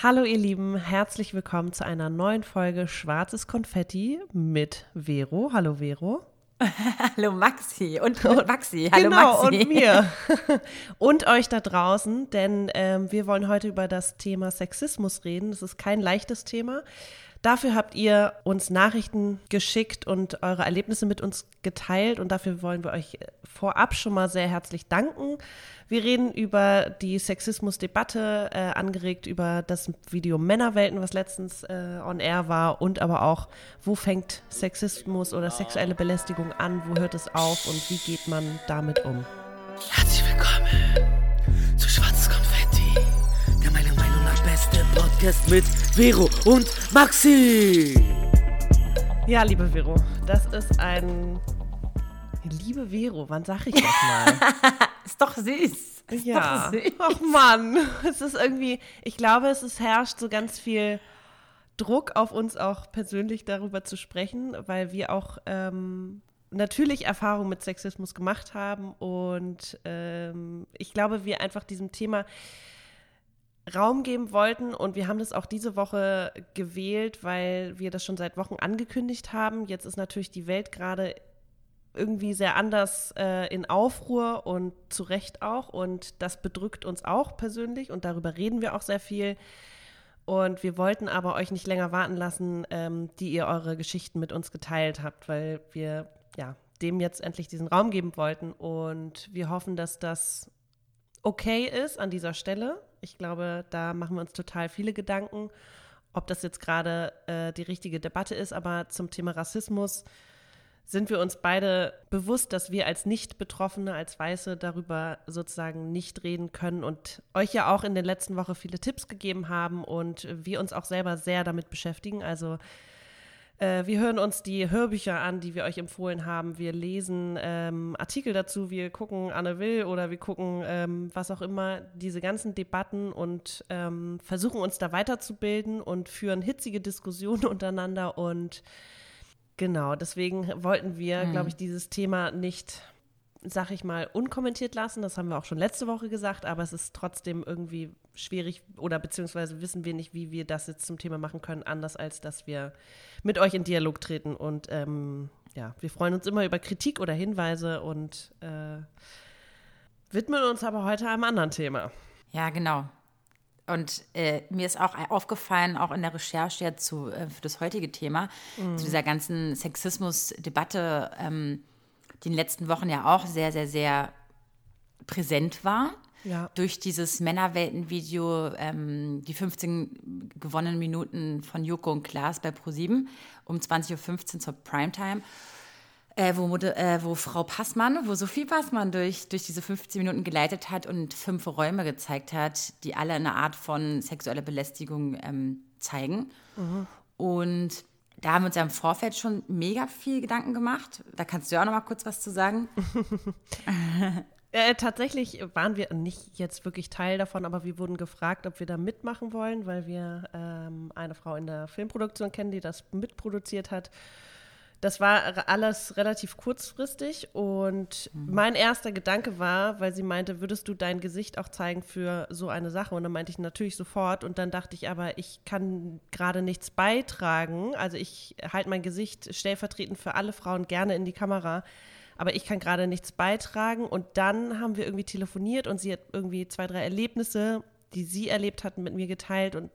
Hallo ihr Lieben, herzlich willkommen zu einer neuen Folge Schwarzes Konfetti mit Vero. Hallo Vero. Hallo Maxi und, und Maxi. Hallo genau, Maxi. und mir. und euch da draußen, denn ähm, wir wollen heute über das Thema Sexismus reden. Das ist kein leichtes Thema. Dafür habt ihr uns Nachrichten geschickt und eure Erlebnisse mit uns geteilt und dafür wollen wir euch vorab schon mal sehr herzlich danken. Wir reden über die Sexismusdebatte, äh, angeregt über das Video Männerwelten, was letztens äh, on air war und aber auch, wo fängt Sexismus oder sexuelle Belästigung an, wo hört es auf und wie geht man damit um. Herzlich willkommen Podcast mit Vero und Maxi. Ja, liebe Vero, das ist ein Liebe Vero, wann sag ich das mal? ist doch süß. Ist ja. Doch süß. Ach Mann, es ist irgendwie, ich glaube, es ist, herrscht so ganz viel Druck auf uns auch persönlich darüber zu sprechen, weil wir auch ähm, natürlich Erfahrungen mit Sexismus gemacht haben und ähm, ich glaube, wir einfach diesem Thema Raum geben wollten und wir haben das auch diese Woche gewählt, weil wir das schon seit Wochen angekündigt haben. Jetzt ist natürlich die Welt gerade irgendwie sehr anders äh, in Aufruhr und zu Recht auch. Und das bedrückt uns auch persönlich und darüber reden wir auch sehr viel. Und wir wollten aber euch nicht länger warten lassen, ähm, die ihr eure Geschichten mit uns geteilt habt, weil wir ja dem jetzt endlich diesen Raum geben wollten. Und wir hoffen, dass das okay ist an dieser Stelle. Ich glaube, da machen wir uns total viele Gedanken, ob das jetzt gerade äh, die richtige Debatte ist. Aber zum Thema Rassismus sind wir uns beide bewusst, dass wir als Nicht-Betroffene, als Weiße darüber sozusagen nicht reden können und euch ja auch in den letzten Wochen viele Tipps gegeben haben und wir uns auch selber sehr damit beschäftigen. Also äh, wir hören uns die Hörbücher an, die wir euch empfohlen haben. Wir lesen ähm, Artikel dazu, wir gucken Anne Will oder wir gucken ähm, was auch immer, diese ganzen Debatten und ähm, versuchen uns da weiterzubilden und führen hitzige Diskussionen untereinander und Genau, deswegen wollten wir, hm. glaube ich, dieses Thema nicht, sag ich mal, unkommentiert lassen. Das haben wir auch schon letzte Woche gesagt, aber es ist trotzdem irgendwie schwierig oder beziehungsweise wissen wir nicht, wie wir das jetzt zum Thema machen können, anders als dass wir mit euch in Dialog treten. Und ähm, ja, wir freuen uns immer über Kritik oder Hinweise und äh, widmen uns aber heute einem anderen Thema. Ja, genau. Und äh, mir ist auch aufgefallen, auch in der Recherche ja zu, äh, für das heutige Thema, mhm. zu dieser ganzen Sexismus-Debatte, ähm, die in den letzten Wochen ja auch sehr, sehr, sehr präsent war. Ja. Durch dieses Männerwelten-Video, ähm, die 15 gewonnenen Minuten von Joko und Klaas bei Pro7 um 20.15 Uhr zur Primetime äh, wo, äh, wo Frau Passmann, wo Sophie Passmann durch, durch diese 15 Minuten geleitet hat und fünf Räume gezeigt hat, die alle eine Art von sexueller Belästigung ähm, zeigen. Mhm. Und da haben wir uns ja im Vorfeld schon mega viel Gedanken gemacht. Da kannst du ja auch noch mal kurz was zu sagen. Äh, tatsächlich waren wir nicht jetzt wirklich Teil davon, aber wir wurden gefragt, ob wir da mitmachen wollen, weil wir ähm, eine Frau in der Filmproduktion kennen, die das mitproduziert hat. Das war alles relativ kurzfristig und mhm. mein erster Gedanke war, weil sie meinte, würdest du dein Gesicht auch zeigen für so eine Sache? Und dann meinte ich natürlich sofort und dann dachte ich aber, ich kann gerade nichts beitragen. Also ich halte mein Gesicht stellvertretend für alle Frauen gerne in die Kamera, aber ich kann gerade nichts beitragen. Und dann haben wir irgendwie telefoniert und sie hat irgendwie zwei, drei Erlebnisse, die sie erlebt hat, mit mir geteilt und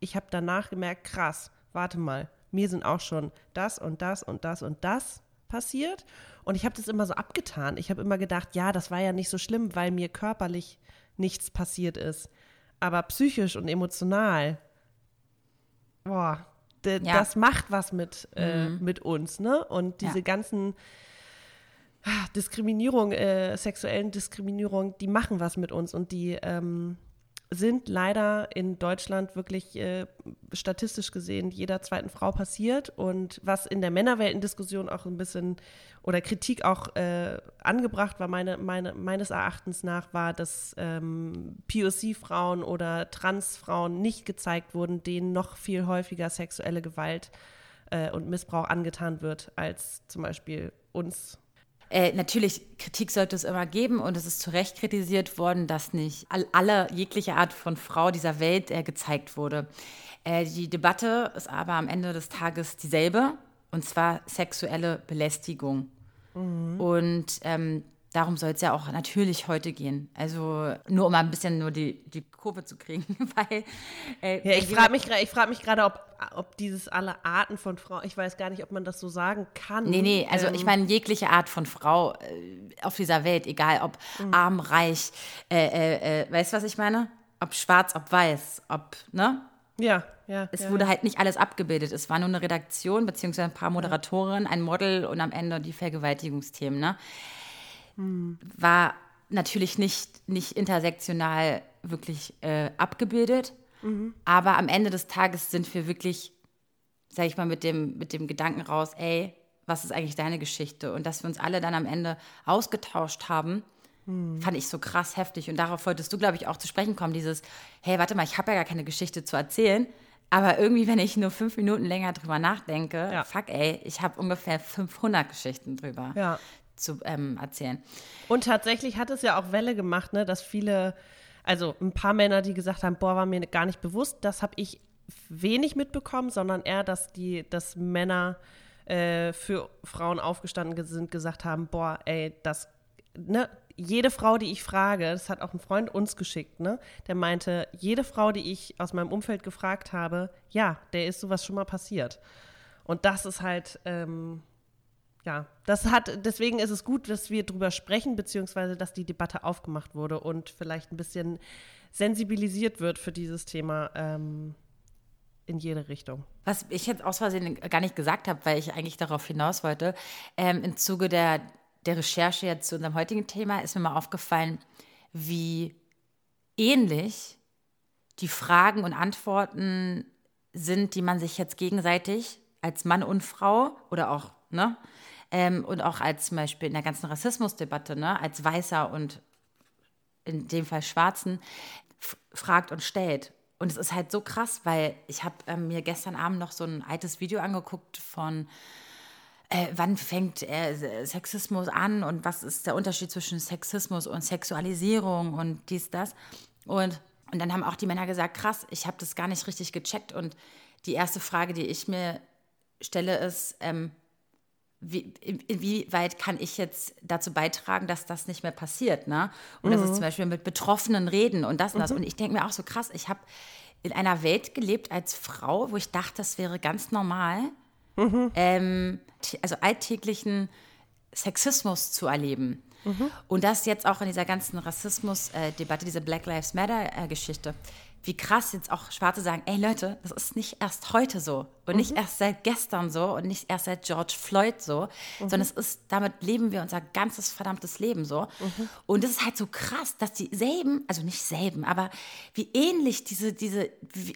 ich habe danach gemerkt, krass, warte mal mir sind auch schon das und das und das und das passiert. Und ich habe das immer so abgetan. Ich habe immer gedacht, ja, das war ja nicht so schlimm, weil mir körperlich nichts passiert ist. Aber psychisch und emotional, boah, ja. das macht was mit, äh, mhm. mit uns, ne? Und diese ja. ganzen ah, Diskriminierung, äh, sexuellen Diskriminierung, die machen was mit uns und die ähm, sind leider in Deutschland wirklich äh, statistisch gesehen jeder zweiten Frau passiert. Und was in der Männerweltendiskussion auch ein bisschen oder Kritik auch äh, angebracht war, meine, meine, meines Erachtens nach, war, dass ähm, POC-Frauen oder Trans-Frauen nicht gezeigt wurden, denen noch viel häufiger sexuelle Gewalt äh, und Missbrauch angetan wird, als zum Beispiel uns Äh, natürlich, Kritik sollte es immer geben und es ist zu Recht kritisiert worden, dass nicht all, alle jegliche Art von Frau dieser Welt äh, gezeigt wurde. Äh, die Debatte ist aber am Ende des Tages dieselbe und zwar sexuelle Belästigung. Mhm. Und ähm, darum soll es ja auch natürlich heute gehen. Also nur um ein bisschen nur die, die Kurve zu kriegen, weil äh, ja, ich frage mich, ich frag mich gerade, ob, ob dieses alle Arten von Frau, ich weiß gar nicht, ob man das so sagen kann. Nee, nee, also ähm, ich meine jegliche Art von Frau äh, auf dieser Welt, egal ob mhm. arm, reich, äh, äh, äh, weißt du, was ich meine? Ob schwarz, ob weiß, ob, ne? Ja, ja. Es ja, wurde ja. halt nicht alles abgebildet. Es war nur eine Redaktion, beziehungsweise ein paar Moderatorinnen, ein Model und am Ende die Vergewaltigungsthemen, ne? Hm. War natürlich nicht, nicht intersektional wirklich äh, abgebildet. Mhm. Aber am Ende des Tages sind wir wirklich, sag ich mal, mit dem, mit dem Gedanken raus, ey, was ist eigentlich deine Geschichte? Und dass wir uns alle dann am Ende ausgetauscht haben, mhm. fand ich so krass heftig. Und darauf wolltest du, glaube ich, auch zu sprechen kommen, dieses, hey, warte mal, ich habe ja gar keine Geschichte zu erzählen. Aber irgendwie, wenn ich nur fünf Minuten länger drüber nachdenke, ja. fuck ey, ich habe ungefähr 500 Geschichten drüber ja. Zu ähm, erzählen. Und tatsächlich hat es ja auch Welle gemacht, ne, dass viele also ein paar Männer, die gesagt haben, boah, war mir gar nicht bewusst, das habe ich wenig mitbekommen, sondern eher, dass die, dass Männer äh, für Frauen aufgestanden sind, gesagt haben, boah, ey, das, ne, jede Frau, die ich frage, das hat auch ein Freund uns geschickt, ne, der meinte, jede Frau, die ich aus meinem Umfeld gefragt habe, ja, der ist sowas schon mal passiert. Und das ist halt, ähm, ja, das hat, deswegen ist es gut, dass wir drüber sprechen, beziehungsweise dass die Debatte aufgemacht wurde und vielleicht ein bisschen sensibilisiert wird für dieses Thema ähm, in jede Richtung. Was ich jetzt aus Versehen gar nicht gesagt habe, weil ich eigentlich darauf hinaus wollte, ähm, im Zuge der, der Recherche jetzt zu unserem heutigen Thema ist mir mal aufgefallen, wie ähnlich die Fragen und Antworten sind, die man sich jetzt gegenseitig als Mann und Frau oder auch ne, ähm, und auch als zum Beispiel in der ganzen Rassismusdebatte, ne, als Weißer und in dem Fall Schwarzen, fragt und stellt. Und es ist halt so krass, weil ich habe ähm, mir gestern Abend noch so ein altes Video angeguckt von äh, wann fängt äh, Sexismus an und was ist der Unterschied zwischen Sexismus und Sexualisierung und dies, das. Und, und dann haben auch die Männer gesagt, krass, ich habe das gar nicht richtig gecheckt. Und die erste Frage, die ich mir stelle, ist, ähm, wie, inwieweit kann ich jetzt dazu beitragen, dass das nicht mehr passiert, ne? Und mhm. das ist zum Beispiel mit Betroffenen reden und das und das. Mhm. Und ich denke mir auch so krass, ich habe in einer Welt gelebt als Frau, wo ich dachte, das wäre ganz normal, mhm. ähm, also alltäglichen Sexismus zu erleben. Mhm. Und das jetzt auch in dieser ganzen Rassismus-Debatte, diese Black Lives Matter-Geschichte wie krass jetzt auch Schwarze sagen, ey Leute, das ist nicht erst heute so und mhm. nicht erst seit gestern so und nicht erst seit George Floyd so, mhm. sondern es ist, damit leben wir unser ganzes verdammtes Leben so. Mhm. Und es ist halt so krass, dass dieselben, also nicht selben, aber wie ähnlich diese, diese,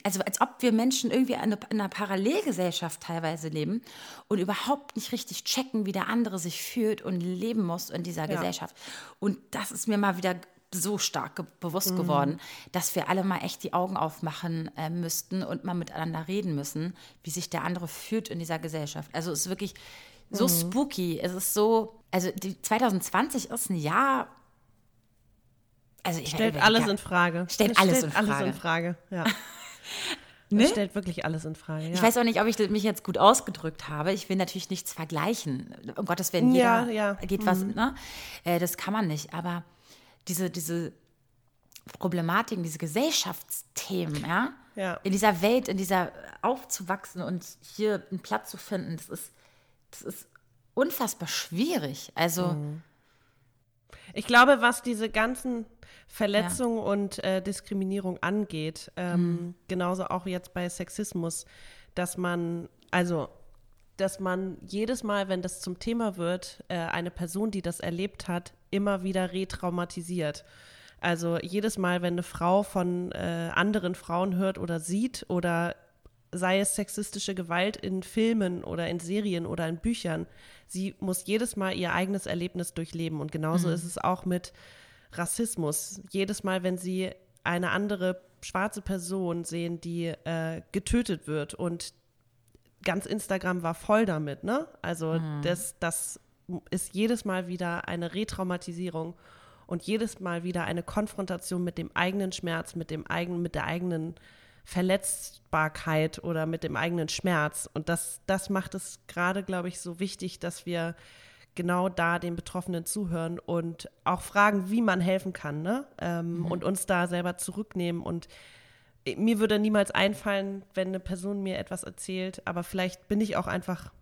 also als ob wir Menschen irgendwie in einer Parallelgesellschaft teilweise leben und überhaupt nicht richtig checken, wie der andere sich fühlt und leben muss in dieser ja. Gesellschaft. Und das ist mir mal wieder so stark bewusst mhm. geworden, dass wir alle mal echt die Augen aufmachen äh, müssten und mal miteinander reden müssen, wie sich der andere fühlt in dieser Gesellschaft. Also es ist wirklich so mhm. spooky. Es ist so, also die 2020 ist ein Jahr. Also ich stellt alles in Frage. Stellt, alles, stellt in Frage. alles in Frage. Ja. Ne? Stellt wirklich alles in Frage. Ja. Ich weiß auch nicht, ob ich mich jetzt gut ausgedrückt habe. Ich will natürlich nichts vergleichen. Um Gottes Willen, jeder ja, ja. geht mhm. was, ne? Äh, das kann man nicht. Aber diese, diese Problematiken, diese Gesellschaftsthemen, ja? ja, in dieser Welt, in dieser aufzuwachsen und hier einen Platz zu finden, das ist, das ist unfassbar schwierig. Also. Mhm. Ich glaube, was diese ganzen Verletzungen ja. und äh, Diskriminierung angeht, ähm, mhm. genauso auch jetzt bei Sexismus, dass man, also dass man jedes Mal, wenn das zum Thema wird, äh, eine Person, die das erlebt hat, immer wieder retraumatisiert. Also jedes Mal, wenn eine Frau von äh, anderen Frauen hört oder sieht oder sei es sexistische Gewalt in Filmen oder in Serien oder in Büchern, sie muss jedes Mal ihr eigenes Erlebnis durchleben. Und genauso mhm. ist es auch mit Rassismus. Jedes Mal, wenn sie eine andere schwarze Person sehen, die äh, getötet wird und ganz Instagram war voll damit, ne? Also mhm. das, das ist jedes Mal wieder eine Retraumatisierung und jedes Mal wieder eine Konfrontation mit dem eigenen Schmerz, mit dem eigenen, mit der eigenen Verletzbarkeit oder mit dem eigenen Schmerz. Und das, das macht es gerade, glaube ich, so wichtig, dass wir genau da den Betroffenen zuhören und auch fragen, wie man helfen kann, ne? Ähm, mhm. Und uns da selber zurücknehmen. Und mir würde niemals einfallen, wenn eine Person mir etwas erzählt, aber vielleicht bin ich auch einfach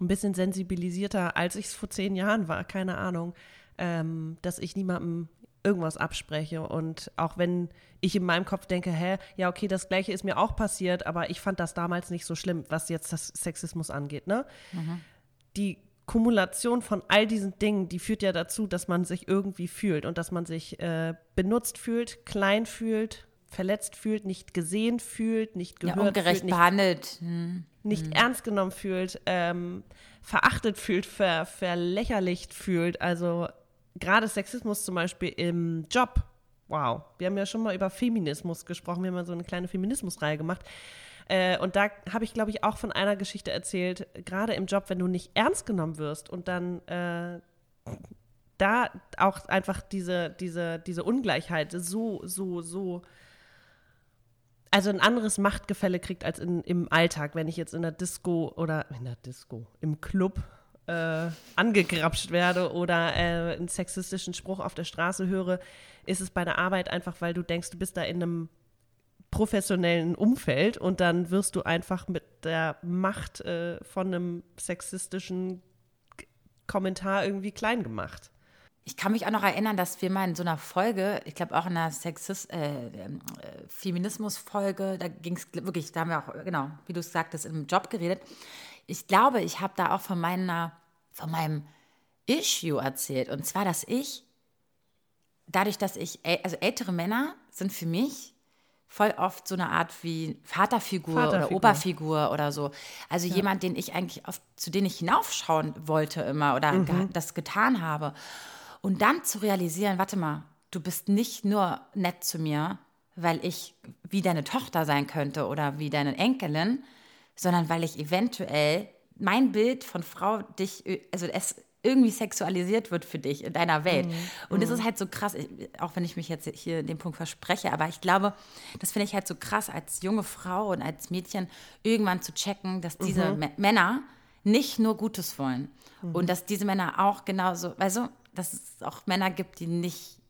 ein bisschen sensibilisierter, als ich es vor zehn Jahren war, keine Ahnung, ähm, dass ich niemandem irgendwas abspreche. Und auch wenn ich in meinem Kopf denke, hä, ja, okay, das Gleiche ist mir auch passiert, aber ich fand das damals nicht so schlimm, was jetzt das Sexismus angeht, ne? Mhm. Die Kumulation von all diesen Dingen, die führt ja dazu, dass man sich irgendwie fühlt und dass man sich äh, benutzt fühlt, klein fühlt, verletzt fühlt, nicht gesehen fühlt, nicht gehört ja, ungerecht fühlt, nicht, behandelt, hm. nicht hm. ernst genommen fühlt, ähm, verachtet fühlt, ver, verlächerlicht fühlt. Also gerade Sexismus zum Beispiel im Job. Wow, wir haben ja schon mal über Feminismus gesprochen. Wir haben ja so eine kleine Feminismusreihe gemacht. Äh, und da habe ich, glaube ich, auch von einer Geschichte erzählt, gerade im Job, wenn du nicht ernst genommen wirst und dann äh, da auch einfach diese, diese, diese Ungleichheit so, so, so, also ein anderes Machtgefälle kriegt als in, im Alltag, wenn ich jetzt in der Disco oder in der Disco, im Club äh, angegrapscht werde oder äh, einen sexistischen Spruch auf der Straße höre, ist es bei der Arbeit einfach, weil du denkst, du bist da in einem professionellen Umfeld und dann wirst du einfach mit der Macht äh, von einem sexistischen Kommentar irgendwie klein gemacht. Ich kann mich auch noch erinnern, dass wir mal in so einer Folge, ich glaube auch in einer Sexist, äh, äh, Feminismus-Folge, da ging es wirklich, da haben wir auch, genau, wie du es sagtest, im Job geredet. Ich glaube, ich habe da auch von meiner, von meinem Issue erzählt. Und zwar, dass ich, dadurch, dass ich, also ältere Männer sind für mich voll oft so eine Art wie Vaterfigur, Vaterfigur. oder Oberfigur oder so. Also ja. jemand, den ich eigentlich auf, zu dem ich hinaufschauen wollte immer oder mhm. ge das getan habe. Und dann zu realisieren, warte mal, du bist nicht nur nett zu mir, weil ich wie deine Tochter sein könnte oder wie deine Enkelin, sondern weil ich eventuell mein Bild von Frau dich, also es irgendwie sexualisiert wird für dich in deiner Welt. Mhm. Und das mhm. ist halt so krass, auch wenn ich mich jetzt hier in dem Punkt verspreche, aber ich glaube, das finde ich halt so krass als junge Frau und als Mädchen irgendwann zu checken, dass diese mhm. Männer nicht nur Gutes wollen mhm. und dass diese Männer auch genauso, also dass es auch Männer gibt, die nicht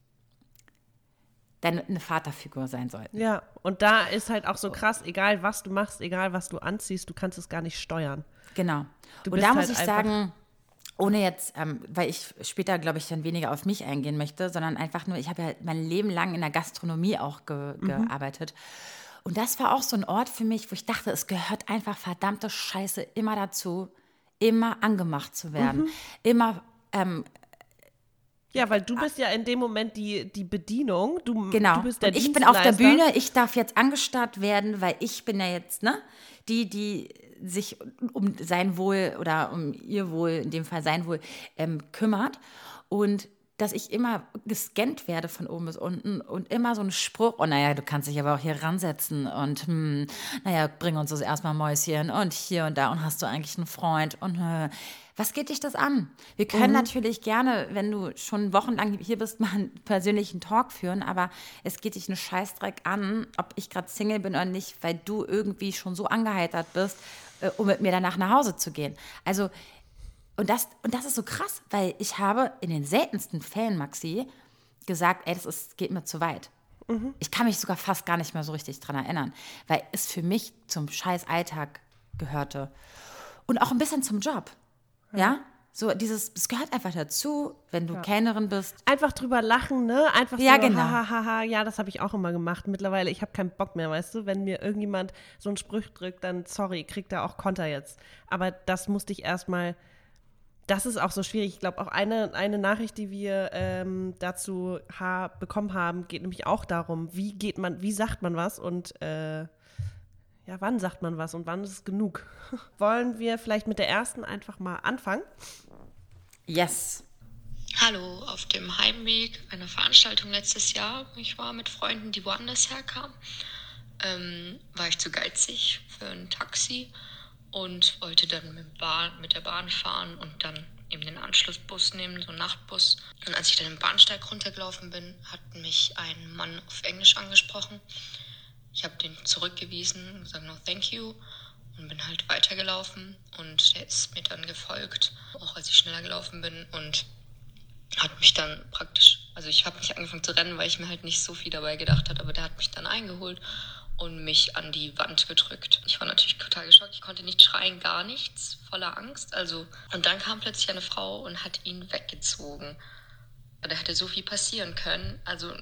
eine Vaterfigur sein sollten. Ja, und da ist halt auch so krass, egal was du machst, egal was du anziehst, du kannst es gar nicht steuern. Genau. Du und da halt muss ich sagen, ohne jetzt, ähm, weil ich später, glaube ich, dann weniger auf mich eingehen möchte, sondern einfach nur, ich habe ja mein Leben lang in der Gastronomie auch ge mhm. gearbeitet. Und das war auch so ein Ort für mich, wo ich dachte, es gehört einfach verdammte Scheiße immer dazu, immer angemacht zu werden. Mhm. Immer ähm, ja, weil du bist ja in dem Moment die, die Bedienung. Du, genau. Du bist der und ich bin auf der Bühne, ich darf jetzt angestarrt werden, weil ich bin ja jetzt, ne, die, die sich um sein Wohl oder um ihr Wohl, in dem Fall sein Wohl, ähm, kümmert. Und dass ich immer gescannt werde von oben bis unten und immer so ein Spruch, oh naja, du kannst dich aber auch hier ransetzen und hm, naja, bring uns das erstmal Mäuschen und hier und da und hast du eigentlich einen Freund und äh, was geht dich das an? Wir können mhm. natürlich gerne, wenn du schon wochenlang hier bist, mal einen persönlichen Talk führen, aber es geht dich einen Scheißdreck an, ob ich gerade Single bin oder nicht, weil du irgendwie schon so angeheitert bist, äh, um mit mir danach nach Hause zu gehen. Also, und das, und das ist so krass, weil ich habe in den seltensten Fällen, Maxi, gesagt, ey, das ist, geht mir zu weit. Mhm. Ich kann mich sogar fast gar nicht mehr so richtig dran erinnern, weil es für mich zum scheiß Alltag gehörte. Und auch ein bisschen zum Job. Ja? So dieses, es gehört einfach dazu, wenn du ja. Kellnerin bist. Einfach drüber lachen, ne? Einfach ja, so, genau. ha, ha, ha, ja, das habe ich auch immer gemacht. Mittlerweile, ich habe keinen Bock mehr, weißt du? Wenn mir irgendjemand so einen Spruch drückt, dann sorry, kriegt er auch Konter jetzt. Aber das musste ich erstmal, das ist auch so schwierig. Ich glaube, auch eine, eine Nachricht, die wir ähm, dazu ha bekommen haben, geht nämlich auch darum, wie geht man, wie sagt man was und äh, ja, wann sagt man was und wann ist es genug? Wollen wir vielleicht mit der ersten einfach mal anfangen? Yes. Hallo, auf dem Heimweg einer Veranstaltung letztes Jahr, ich war mit Freunden, die woanders herkamen, ähm, war ich zu geizig für ein Taxi und wollte dann mit, Bahn, mit der Bahn fahren und dann eben den Anschlussbus nehmen, so einen Nachtbus. Und als ich dann im Bahnsteig runtergelaufen bin, hat mich ein Mann auf Englisch angesprochen. Ich habe den zurückgewiesen und gesagt, no thank you und bin halt weitergelaufen und er ist mir dann gefolgt, auch als ich schneller gelaufen bin und hat mich dann praktisch, also ich habe nicht angefangen zu rennen, weil ich mir halt nicht so viel dabei gedacht habe, aber der hat mich dann eingeholt und mich an die Wand gedrückt. Ich war natürlich total geschockt, ich konnte nicht schreien, gar nichts, voller Angst. Also und dann kam plötzlich eine Frau und hat ihn weggezogen. Da hätte so viel passieren können. Also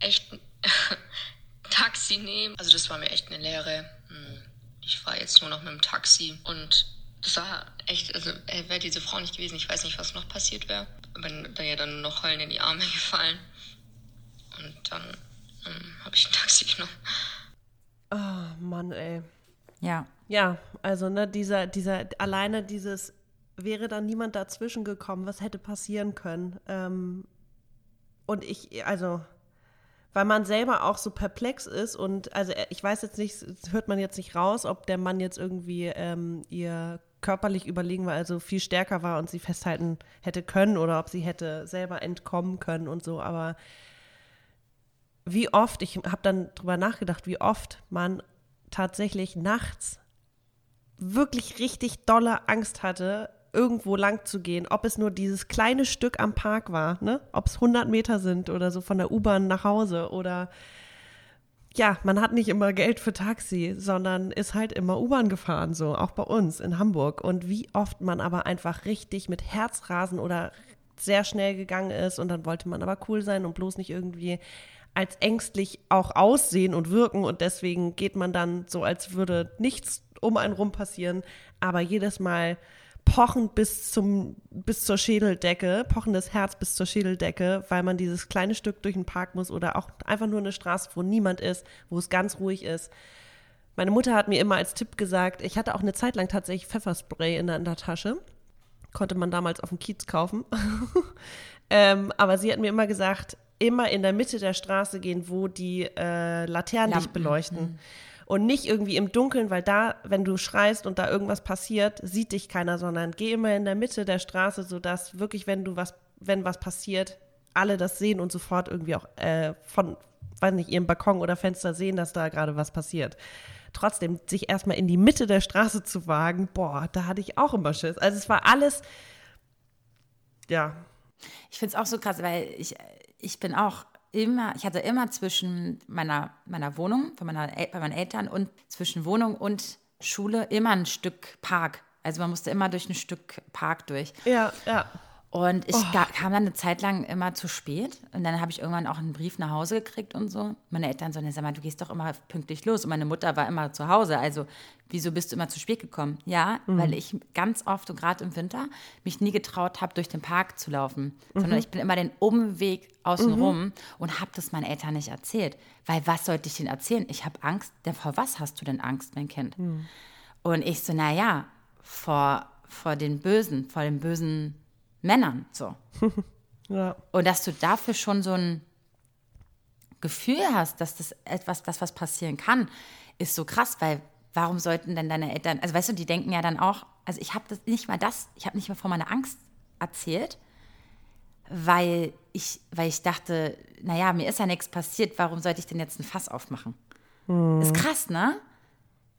echt Taxi nehmen. Also das war mir echt eine Lehre. Hm. Ich war jetzt nur noch mit dem Taxi und das war echt, also wäre diese Frau nicht gewesen, ich weiß nicht, was noch passiert wäre. Bin da ja dann noch heulen in die Arme gefallen. Und dann ähm, habe ich ein Taxi genommen. Oh Mann, ey. Ja. Ja, also ne, dieser, dieser, alleine dieses, wäre da niemand dazwischen gekommen, was hätte passieren können. Ähm, und ich, also, weil man selber auch so perplex ist und, also ich weiß jetzt nicht, hört man jetzt nicht raus, ob der Mann jetzt irgendwie ähm, ihr körperlich überlegen war, also viel stärker war und sie festhalten hätte können oder ob sie hätte selber entkommen können und so, aber wie oft, ich habe dann drüber nachgedacht, wie oft man tatsächlich nachts wirklich richtig dolle Angst hatte, irgendwo lang zu gehen, ob es nur dieses kleine Stück am Park war, ne? ob es 100 Meter sind oder so von der U-Bahn nach Hause oder ja, man hat nicht immer Geld für Taxi, sondern ist halt immer U-Bahn gefahren, so auch bei uns in Hamburg. Und wie oft man aber einfach richtig mit Herzrasen oder sehr schnell gegangen ist und dann wollte man aber cool sein und bloß nicht irgendwie als ängstlich auch aussehen und wirken und deswegen geht man dann so, als würde nichts um einen rum passieren, aber jedes Mal pochend bis zum bis zur Schädeldecke, pochendes Herz bis zur Schädeldecke, weil man dieses kleine Stück durch den Park muss oder auch einfach nur eine Straße, wo niemand ist, wo es ganz ruhig ist. Meine Mutter hat mir immer als Tipp gesagt, ich hatte auch eine Zeit lang tatsächlich Pfefferspray in der, in der Tasche. Konnte man damals auf dem Kiez kaufen. ähm, aber sie hat mir immer gesagt, immer in der Mitte der Straße gehen, wo die äh, Laternen dich beleuchten. Mhm. Und nicht irgendwie im Dunkeln, weil da, wenn du schreist und da irgendwas passiert, sieht dich keiner, sondern geh immer in der Mitte der Straße, sodass wirklich, wenn du was, wenn was passiert, alle das sehen und sofort irgendwie auch äh, von, weiß nicht, ihrem Balkon oder Fenster sehen, dass da gerade was passiert. Trotzdem, sich erstmal in die Mitte der Straße zu wagen, boah, da hatte ich auch immer Schiss. Also es war alles, ja. Ich finde es auch so krass, weil ich, ich bin auch immer, ich hatte immer zwischen meiner, meiner Wohnung, von meiner, bei meinen Eltern und zwischen Wohnung und Schule immer ein Stück Park. Also man musste immer durch ein Stück Park durch. Ja, ja. Und ich oh. kam dann eine Zeit lang immer zu spät. Und dann habe ich irgendwann auch einen Brief nach Hause gekriegt und so. Meine Eltern so, sag mal, du gehst doch immer pünktlich los. Und meine Mutter war immer zu Hause. Also, wieso bist du immer zu spät gekommen? Ja, mhm. weil ich ganz oft, und gerade im Winter, mich nie getraut habe, durch den Park zu laufen. Mhm. Sondern ich bin immer den Umweg außenrum mhm. und habe das meinen Eltern nicht erzählt. Weil was sollte ich denen erzählen? Ich habe Angst. Denn vor was hast du denn Angst, mein Kind? Mhm. Und ich so, naja, vor, vor den Bösen, vor den bösen Männern. So. ja. Und dass du dafür schon so ein Gefühl hast, dass das etwas, das was passieren kann, ist so krass, weil warum sollten denn deine Eltern, also weißt du, die denken ja dann auch, also ich habe das nicht mal das, ich habe nicht mal vor meiner Angst erzählt, weil ich, weil ich dachte, naja, mir ist ja nichts passiert, warum sollte ich denn jetzt ein Fass aufmachen? Hm. Ist krass, ne?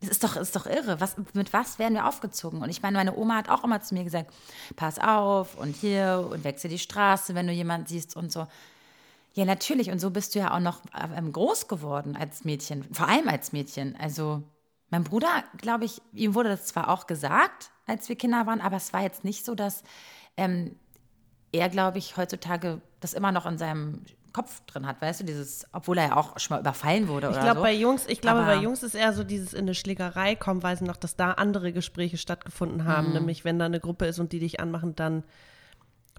Das ist doch, ist doch irre. Was, mit was werden wir aufgezogen? Und ich meine, meine Oma hat auch immer zu mir gesagt, pass auf und hier und wechsel die Straße, wenn du jemanden siehst und so. Ja, natürlich. Und so bist du ja auch noch ähm, groß geworden als Mädchen, vor allem als Mädchen. Also mein Bruder, glaube ich, ihm wurde das zwar auch gesagt, als wir Kinder waren, aber es war jetzt nicht so, dass ähm, er, glaube ich, heutzutage das immer noch in seinem Kopf drin hat, weißt du, dieses, obwohl er ja auch schon mal überfallen wurde ich oder glaub, so. Bei Jungs, ich glaube, bei Jungs ist eher so dieses in eine Schlägerei kommen, weil sie noch, dass da andere Gespräche stattgefunden haben. Mhm. Nämlich, wenn da eine Gruppe ist und die dich anmachen, dann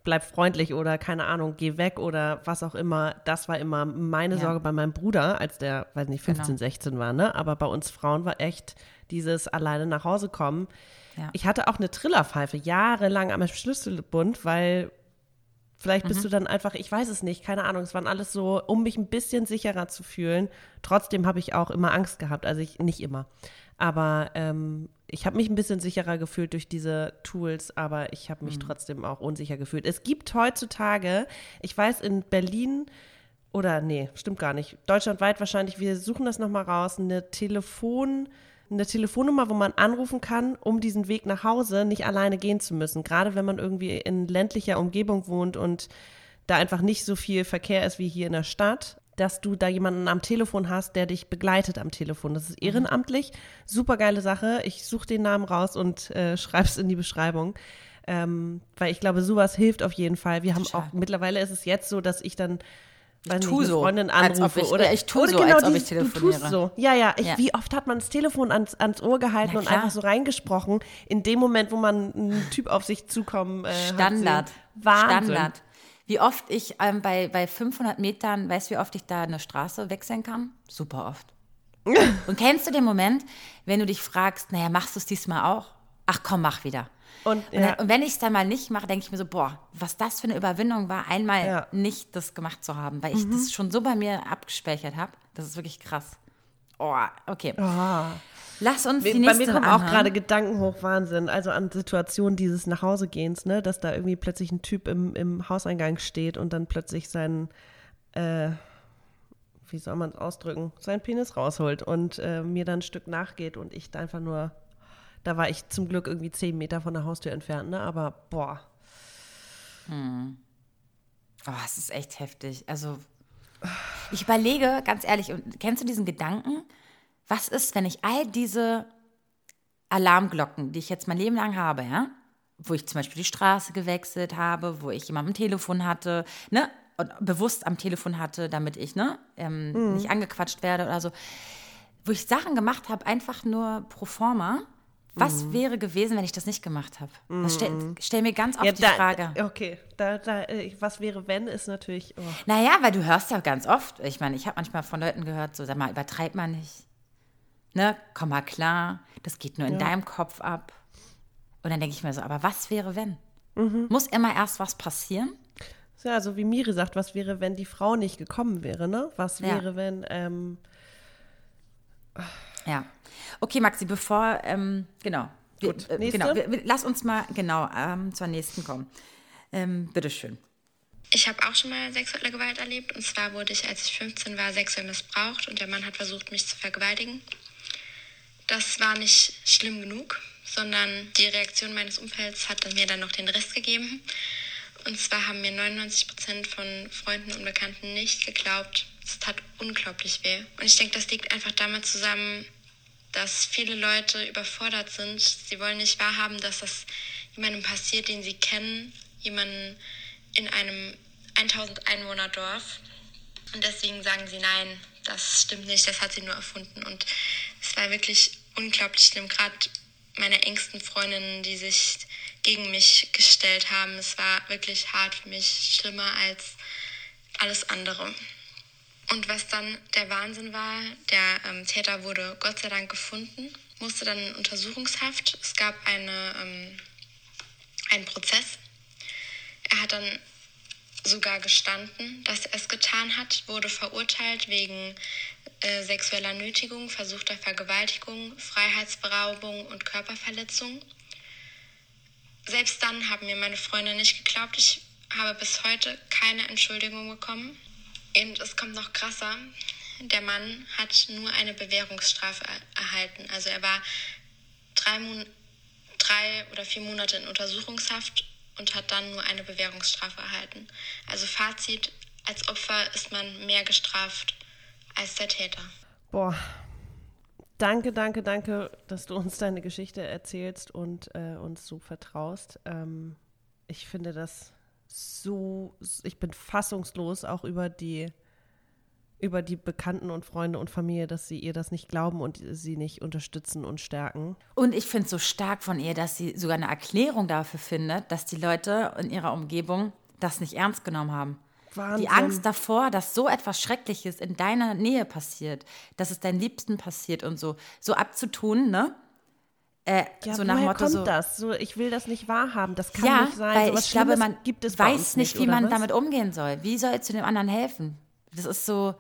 bleib freundlich oder keine Ahnung, geh weg oder was auch immer. Das war immer meine ja. Sorge bei meinem Bruder, als der, weiß nicht, 15, genau. 16 war, ne? Aber bei uns Frauen war echt dieses alleine nach Hause kommen. Ja. Ich hatte auch eine Trillerpfeife jahrelang am Schlüsselbund, weil Vielleicht bist mhm. du dann einfach, ich weiß es nicht, keine Ahnung. Es waren alles so, um mich ein bisschen sicherer zu fühlen. Trotzdem habe ich auch immer Angst gehabt. Also ich nicht immer. Aber ähm, ich habe mich ein bisschen sicherer gefühlt durch diese Tools, aber ich habe mich Mhm. trotzdem auch unsicher gefühlt. Es gibt heutzutage, ich weiß, in Berlin oder nee, stimmt gar nicht, deutschlandweit wahrscheinlich, wir suchen das nochmal raus, eine Telefon, eine Telefonnummer, wo man anrufen kann, um diesen Weg nach Hause nicht alleine gehen zu müssen. Gerade wenn man irgendwie in ländlicher Umgebung wohnt und da einfach nicht so viel Verkehr ist wie hier in der Stadt, dass du da jemanden am Telefon hast, der dich begleitet am Telefon. Das ist ehrenamtlich, super geile Sache. Ich suche den Namen raus und äh, schreib's in die Beschreibung. Ähm, weil ich glaube, sowas hilft auf jeden Fall. Wir haben Total. auch, mittlerweile ist es jetzt so, dass ich dann weiß tu nicht, so, Freundin anrufe ich- oder ja, ich tu oder so, genau als ob ich Du tust telefoniere. so. Ja, ja, ich, Ja. Wie oft hat man das Telefon ans, ans Ohr gehalten und einfach so reingesprochen, in dem Moment, wo man einen Typ auf sich zukommen äh, Standard. Wahnsinn. Standard. Wie oft ich ähm, bei, bei 500 Metern, weißt du, wie oft ich da eine Straße wechseln kann? Super oft. Und kennst du den Moment, wenn du dich fragst, naja, machst du es diesmal auch? Ach komm, mach wieder. Und, Und, ja, und wenn ich es dann mal nicht mache, denke ich mir so, boah, was das für eine Überwindung war, einmal Ja. nicht das gemacht zu haben, weil ich das schon so bei mir abgespeichert habe. Das ist wirklich krass. Oh, okay. Lass uns die Bei nächste mir kommen auch anhören. gerade Gedanken hoch, Wahnsinn. Also an Situationen dieses Nachhausegehens, ne, dass da irgendwie plötzlich ein Typ im, im Hauseingang steht und dann plötzlich seinen, äh, wie soll man es ausdrücken, seinen Penis rausholt und äh, mir dann ein Stück nachgeht und ich da einfach nur, da war ich zum Glück irgendwie zehn Meter von der Haustür entfernt, ne, aber boah. Oh, es ist echt heftig. Also, ich überlege, ganz ehrlich, und kennst du diesen Gedanken? Was ist, wenn ich all diese Alarmglocken, die ich jetzt mein Leben lang habe, ja, wo ich zum Beispiel die Straße gewechselt habe, wo ich jemanden am Telefon hatte, ne, und bewusst am Telefon hatte, damit ich, ne, ähm, nicht angequatscht werde oder so, wo ich Sachen gemacht habe, einfach nur pro forma. Was wäre gewesen, wenn ich das nicht gemacht habe? Das stell, stell mir ganz oft die da, Frage. Okay, da, da, äh, was wäre, wenn, ist natürlich, oh. Naja, weil du hörst ja ganz oft, ich meine, ich habe manchmal von Leuten gehört, so, sag mal, übertreib mal nicht. Ne, komm mal klar, das geht nur in deinem Kopf ab. Und dann denke ich mir so, aber was wäre, wenn? Muss immer erst was passieren? Ja, so wie Miri sagt, was wäre, wenn die Frau nicht gekommen wäre, ne? Was Ja. wäre, wenn, ähm, Ja. Okay, Maxi, bevor, ähm, genau. Wir, Gut, äh, nächste. genau wir, wir, lass uns mal, genau, ähm, zur nächsten kommen. Ähm, bitteschön. Ich habe auch schon mal sexuelle Gewalt erlebt. Und zwar wurde ich, als ich 15 war, sexuell missbraucht und der Mann hat versucht, mich zu vergewaltigen. Das war nicht schlimm genug, sondern die Reaktion meines Umfelds hat mir dann noch den Rest gegeben. Und zwar haben mir 99 Prozent von Freunden und Bekannten nicht geglaubt. Es tat unglaublich weh. Und ich denke, das liegt einfach damit zusammen, dass viele Leute überfordert sind. Sie wollen nicht wahrhaben, dass das jemandem passiert, den sie kennen, jemanden in einem 1000 Einwohner Dorf. Und deswegen sagen sie nein, das stimmt nicht, das hat sie nur erfunden. Und es war wirklich unglaublich schlimm, gerade meine engsten Freundinnen, die sich gegen mich gestellt haben. Es war wirklich hart für mich, schlimmer als alles andere. Und was dann der Wahnsinn war, der ähm, Täter wurde Gott sei Dank gefunden, musste dann in Untersuchungshaft. Es gab eine, ähm, einen Prozess. Er hat dann sogar gestanden, dass er es getan hat, wurde verurteilt wegen äh, sexueller Nötigung, versuchter Vergewaltigung, Freiheitsberaubung und Körperverletzung. Selbst dann haben mir meine Freunde nicht geglaubt. Ich habe bis heute keine Entschuldigung bekommen. Und es kommt noch krasser. Der Mann hat nur eine Bewährungsstrafe er erhalten. Also er war drei, Mon drei oder vier Monate in Untersuchungshaft und hat dann nur eine Bewährungsstrafe erhalten. Also Fazit, als Opfer ist man mehr gestraft als der Täter. boah. Danke, danke, danke, dass du uns deine Geschichte erzählst und äh, uns so vertraust. Ähm, ich finde das so, ich bin fassungslos auch über die, über die Bekannten und Freunde und Familie, dass sie ihr das nicht glauben und sie nicht unterstützen und stärken. Und ich finde es so stark von ihr, dass sie sogar eine Erklärung dafür findet, dass die Leute in ihrer Umgebung das nicht ernst genommen haben. Wahnsinn. Die Angst davor, dass so etwas Schreckliches in deiner Nähe passiert, dass es deinen Liebsten passiert und so, so abzutun, ne? Äh, Ja, so nach woher Motto kommt so. das? So, ich will das nicht wahrhaben. Das kann ja, nicht sein. weil Sowas ich glaube, man gibt es weiß nicht, wie man was? damit umgehen soll. Wie sollst du dem anderen helfen? Das ist so,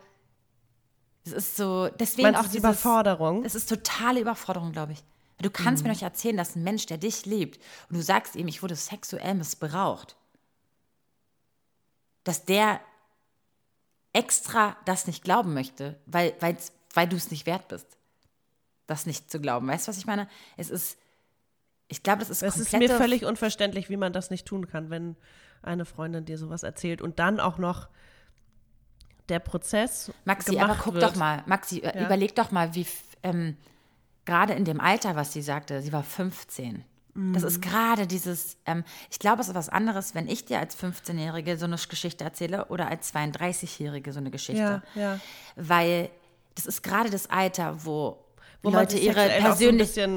das ist so, deswegen Meinst auch die dieses, Überforderung? Es ist totale Überforderung, glaube ich. Du kannst mir doch erzählen, dass ein Mensch, der dich liebt, und du sagst ihm, ich wurde sexuell missbraucht, dass der extra das nicht glauben möchte, weil, weil du es nicht wert bist, das nicht zu glauben. Weißt du, was ich meine? Es ist, ich glaube, das ist Es ist mir völlig unverständlich, wie man das nicht tun kann, wenn eine Freundin dir sowas erzählt und dann auch noch der Prozess Maxi, aber guck wird. doch mal, Maxi, äh, Ja. überleg doch mal, wie ähm, gerade in dem Alter, was sie sagte, sie war 15. Das Mhm. ist gerade dieses, ähm, ich glaube, es ist was anderes, wenn ich dir als 15-Jährige so eine Geschichte erzähle oder als 32-Jährige so eine Geschichte. Ja, ja. Weil das ist gerade das Alter, wo, Wo Leute ihre auch so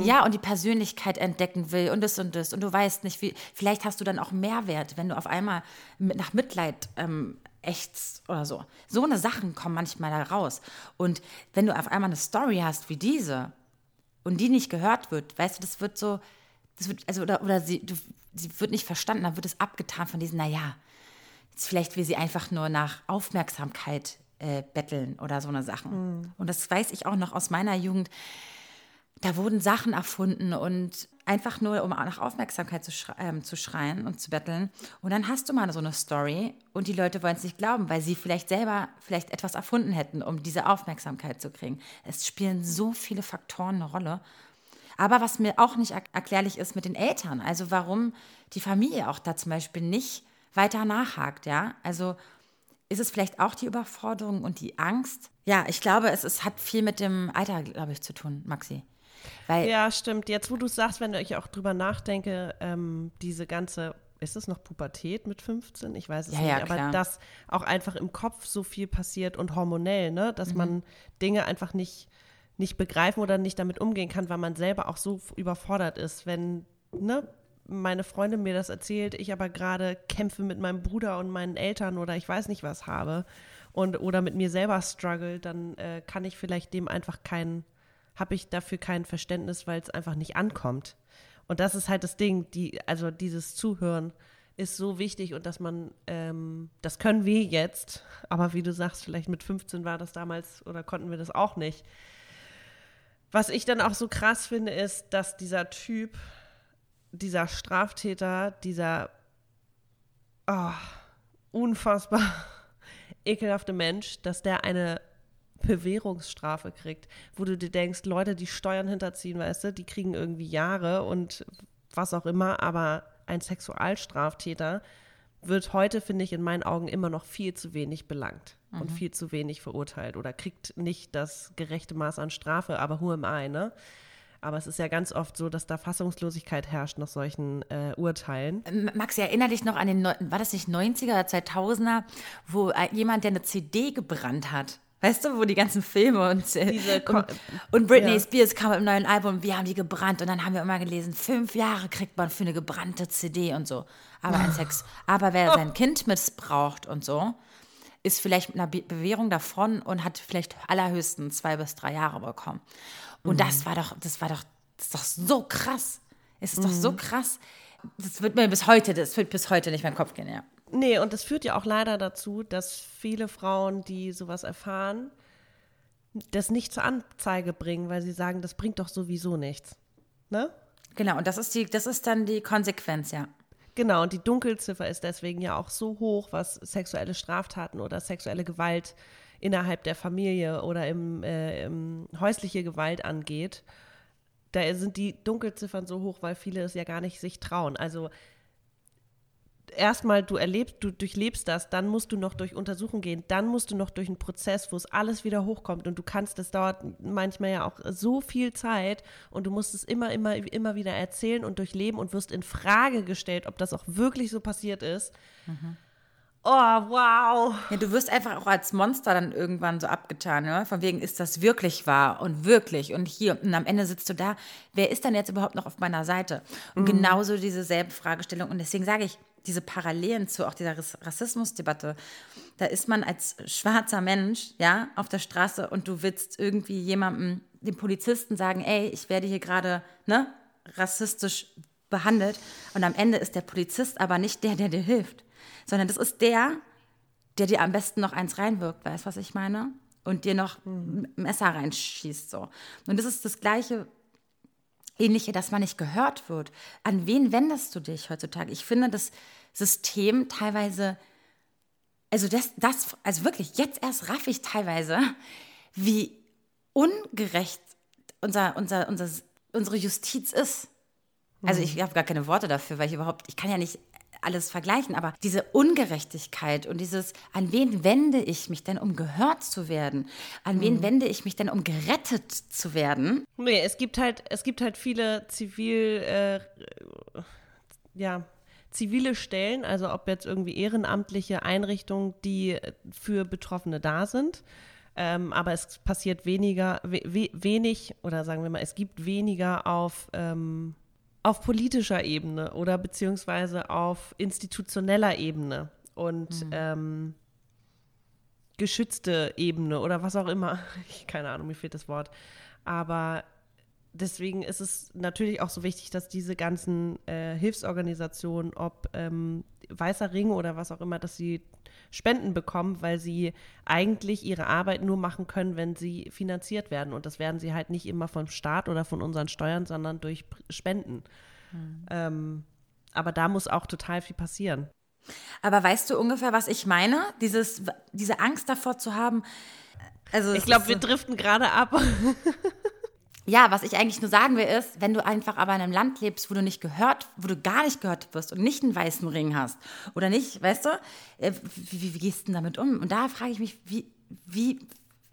ja, und die Persönlichkeit entdecken will und das und das. Und du weißt nicht, wie, vielleicht hast du dann auch Mehrwert, wenn du auf einmal mit, nach Mitleid ähm, ächzt oder so. So eine Sachen kommen manchmal da raus. Und wenn du auf einmal eine Story hast wie diese und die nicht gehört wird, weißt du, das wird so, das wird, also, oder, oder sie, du, sie wird nicht verstanden, dann wird es abgetan von diesen, naja, jetzt vielleicht will sie einfach nur nach Aufmerksamkeit äh, betteln oder so eine Sachen. Und das weiß ich auch noch aus meiner Jugend. Da wurden Sachen erfunden und einfach nur, um nach Aufmerksamkeit zu, schre ähm, zu schreien und zu betteln. Und dann hast du mal so eine Story und die Leute wollen es nicht glauben, weil sie vielleicht selber vielleicht etwas erfunden hätten, um diese Aufmerksamkeit zu kriegen. Es spielen so viele Faktoren eine Rolle. Aber was mir auch nicht er erklärlich ist mit den Eltern, also warum die Familie auch da zum Beispiel nicht weiter nachhakt, ja. Also ist es vielleicht auch die Überforderung und die Angst? Ja, ich glaube, es ist, hat viel mit dem Alter, glaube ich, zu tun, Maxi. Weil, Ja, stimmt. Jetzt, wo du es sagst, wenn ich auch drüber nachdenke, ähm, diese ganze, ist es noch Pubertät mit 15? Ich weiß es Ja, nicht, ja, aber dass auch einfach im Kopf so viel passiert und hormonell, ne, dass Mhm. man Dinge einfach nicht, nicht begreifen oder nicht damit umgehen kann, weil man selber auch so überfordert ist, wenn, ne, meine Freundin mir das erzählt, ich aber gerade kämpfe mit meinem Bruder und meinen Eltern oder ich weiß nicht was habe und oder mit mir selber struggle, dann äh, kann ich vielleicht dem einfach keinen habe ich dafür kein Verständnis, weil es einfach nicht ankommt. Und das ist halt das Ding, die, also dieses Zuhören ist so wichtig und dass man, ähm, das können wir jetzt, aber wie du sagst, vielleicht mit 15 war das damals oder konnten wir das auch nicht. Was ich dann auch so krass finde, ist, dass dieser Typ, dieser Straftäter, dieser oh, unfassbar ekelhafte Mensch, dass der eine Bewährungsstrafe kriegt, wo du dir denkst, Leute, die Steuern hinterziehen, weißt du, die kriegen irgendwie Jahre und was auch immer, aber ein Sexualstraftäter wird heute, finde ich, in meinen Augen immer noch viel zu wenig belangt und viel zu wenig verurteilt oder kriegt nicht das gerechte Maß an Strafe, aber who am I, ne? Aber es ist ja ganz oft so, dass da Fassungslosigkeit herrscht nach solchen äh, Urteilen. M- Maxi, erinner dich noch an den, war das nicht 90er oder 2000er, wo äh, jemand, der eine CD gebrannt hat, weißt du, wo die ganzen Filme und, äh, und, und Britney ja. Spears kam mit einem neuen Album, wir haben die gebrannt und dann haben wir immer gelesen, fünf Jahre kriegt man für eine gebrannte CD und so. Aber ein Sex, aber wer sein Kind missbraucht und so, ist vielleicht mit einer Be Bewährung davon und hat vielleicht allerhöchstens zwei bis drei Jahre bekommen. Und das war doch, das war doch, das ist doch so krass. Es ist doch so krass. Das wird mir bis heute, das wird bis heute nicht in meinen Kopf gehen, ja. Nee, und das führt ja auch leider dazu, dass viele Frauen, die sowas erfahren, das nicht zur Anzeige bringen, weil sie sagen, das bringt doch sowieso nichts. Ne? Genau, und das ist die, das ist dann die Konsequenz, ja. Genau, und die Dunkelziffer ist deswegen ja auch so hoch, was sexuelle Straftaten oder sexuelle Gewalt innerhalb der Familie oder im, äh, im häusliche Gewalt angeht. Da sind die Dunkelziffern so hoch, weil viele es ja gar nicht sich trauen. Also erstmal du erlebst, du durchlebst das, dann musst du noch durch Untersuchung gehen, dann musst du noch durch einen Prozess, wo es alles wieder hochkommt und du kannst, das dauert manchmal ja auch so viel Zeit und du musst es immer, immer, immer wieder erzählen und durchleben und wirst in Frage gestellt, ob das auch wirklich so passiert ist. Oh, wow. Ja, du wirst einfach auch als Monster dann irgendwann so abgetan, ne? Von wegen, ist das wirklich wahr und wirklich und hier. Und am Ende sitzt du da, wer ist dann jetzt überhaupt noch auf meiner Seite? Und genauso diese selbe Fragestellung. Und deswegen sage ich, diese Parallelen zu auch dieser Rass- Rassismusdebatte, da ist man als schwarzer Mensch, ja, auf der Straße und du willst irgendwie jemandem, dem Polizisten sagen, ey, ich werde hier gerade, ne, rassistisch behandelt. Und am Ende ist der Polizist aber nicht der, der dir hilft, sondern das ist der, der dir am besten noch eins reinwirkt, weißt du, was ich meine? Und dir noch ein Messer reinschießt, so. Und das ist das Gleiche, ähnliche, dass man nicht gehört wird. An wen wendest du dich heutzutage? Ich finde das System teilweise, also das, das also wirklich, jetzt erst raff ich teilweise, wie ungerecht unser, unser, unser, unsere Justiz ist. Also ich habe gar keine Worte dafür, weil ich überhaupt, ich kann ja nicht alles vergleichen, aber diese Ungerechtigkeit und dieses, an wen wende ich mich denn, um gehört zu werden? An wen mhm. wende ich mich denn, um gerettet zu werden? Nee, es gibt halt, es gibt halt viele zivil, äh, ja, zivile Stellen, also ob jetzt irgendwie ehrenamtliche Einrichtungen, die für Betroffene da sind. Ähm, aber es passiert weniger, we wenig, oder sagen wir mal, es gibt weniger auf ähm, auf politischer Ebene oder beziehungsweise auf institutioneller Ebene und mhm. ähm, geschützte Ebene oder was auch immer. Ich, keine Ahnung, mir fehlt das Wort. Aber deswegen ist es natürlich auch so wichtig, dass diese ganzen äh, Hilfsorganisationen, ob ähm, Weißer Ring oder was auch immer, dass sie Spenden bekommen, weil sie eigentlich ihre Arbeit nur machen können, wenn sie finanziert werden. Und das werden sie halt nicht immer vom Staat oder von unseren Steuern, sondern durch Spenden. Mhm. Ähm, aber da muss auch total viel passieren. Aber weißt du ungefähr, was ich meine? Dieses, diese Angst davor zu haben. Also ich glaube, wir driften gerade ab. Ja, was ich eigentlich nur sagen will, ist, wenn du einfach aber in einem Land lebst, wo du nicht gehört, wo du gar nicht gehört wirst und nicht einen weißen Ring hast oder nicht, weißt du, äh, wie, wie gehst du denn damit um? Und da frage ich mich, wie, wie,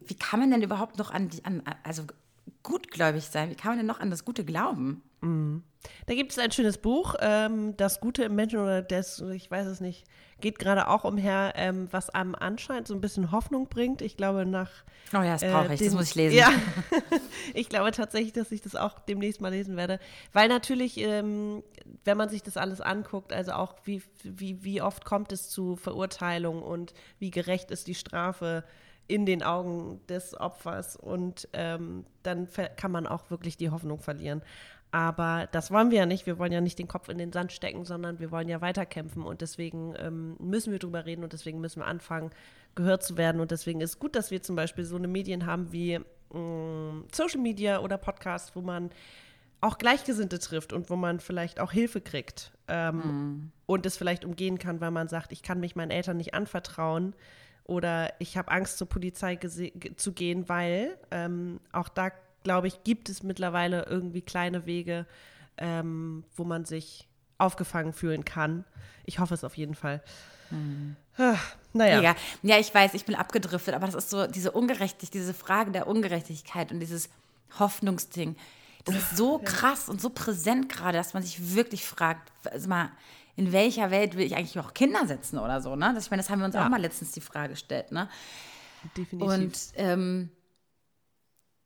wie kann man denn überhaupt noch an, an also gutgläubig sein? Wie kann man denn noch an das Gute glauben? Mhm. Da gibt es ein schönes Buch, ähm, Das Gute im Menschen oder das, ich weiß es nicht, geht gerade auch umher, ähm, was einem anscheinend so ein bisschen Hoffnung bringt. Ich glaube, nach. Oh ja, das brauche äh, ich, das muss ich lesen. Ja, ich glaube tatsächlich, dass ich das auch demnächst mal lesen werde. Weil natürlich, ähm, wenn man sich das alles anguckt, also auch wie, wie, wie oft kommt es zu Verurteilung und wie gerecht ist die Strafe in den Augen des Opfers und ähm, dann kann man auch wirklich die Hoffnung verlieren. Aber das wollen wir ja nicht. Wir wollen ja nicht den Kopf in den Sand stecken, sondern wir wollen ja weiterkämpfen. Und deswegen ähm, müssen wir drüber reden und deswegen müssen wir anfangen, gehört zu werden. Und deswegen ist es gut, dass wir zum Beispiel so eine Medien haben wie ähm, Social Media oder Podcast, wo man auch Gleichgesinnte trifft und wo man vielleicht auch Hilfe kriegt ähm, mhm. und es vielleicht umgehen kann, weil man sagt, ich kann mich meinen Eltern nicht anvertrauen oder ich habe Angst, zur Polizei zu gehen, weil ähm, auch da glaube ich, gibt es mittlerweile irgendwie kleine Wege, ähm, wo man sich aufgefangen fühlen kann. Ich hoffe es auf jeden Fall. Hm. Ah, naja. Ja. ja, ich weiß, ich bin abgedriftet, aber das ist so diese Ungerechtigkeit, diese Frage der Ungerechtigkeit und dieses Hoffnungsding. Das ist so krass und so präsent gerade, dass man sich wirklich fragt, also mal, in welcher Welt will ich eigentlich auch Kinder setzen oder so, ne? Das, ich meine, das haben wir uns ja. auch mal letztens die Frage gestellt, ne? Definitiv. Und ähm,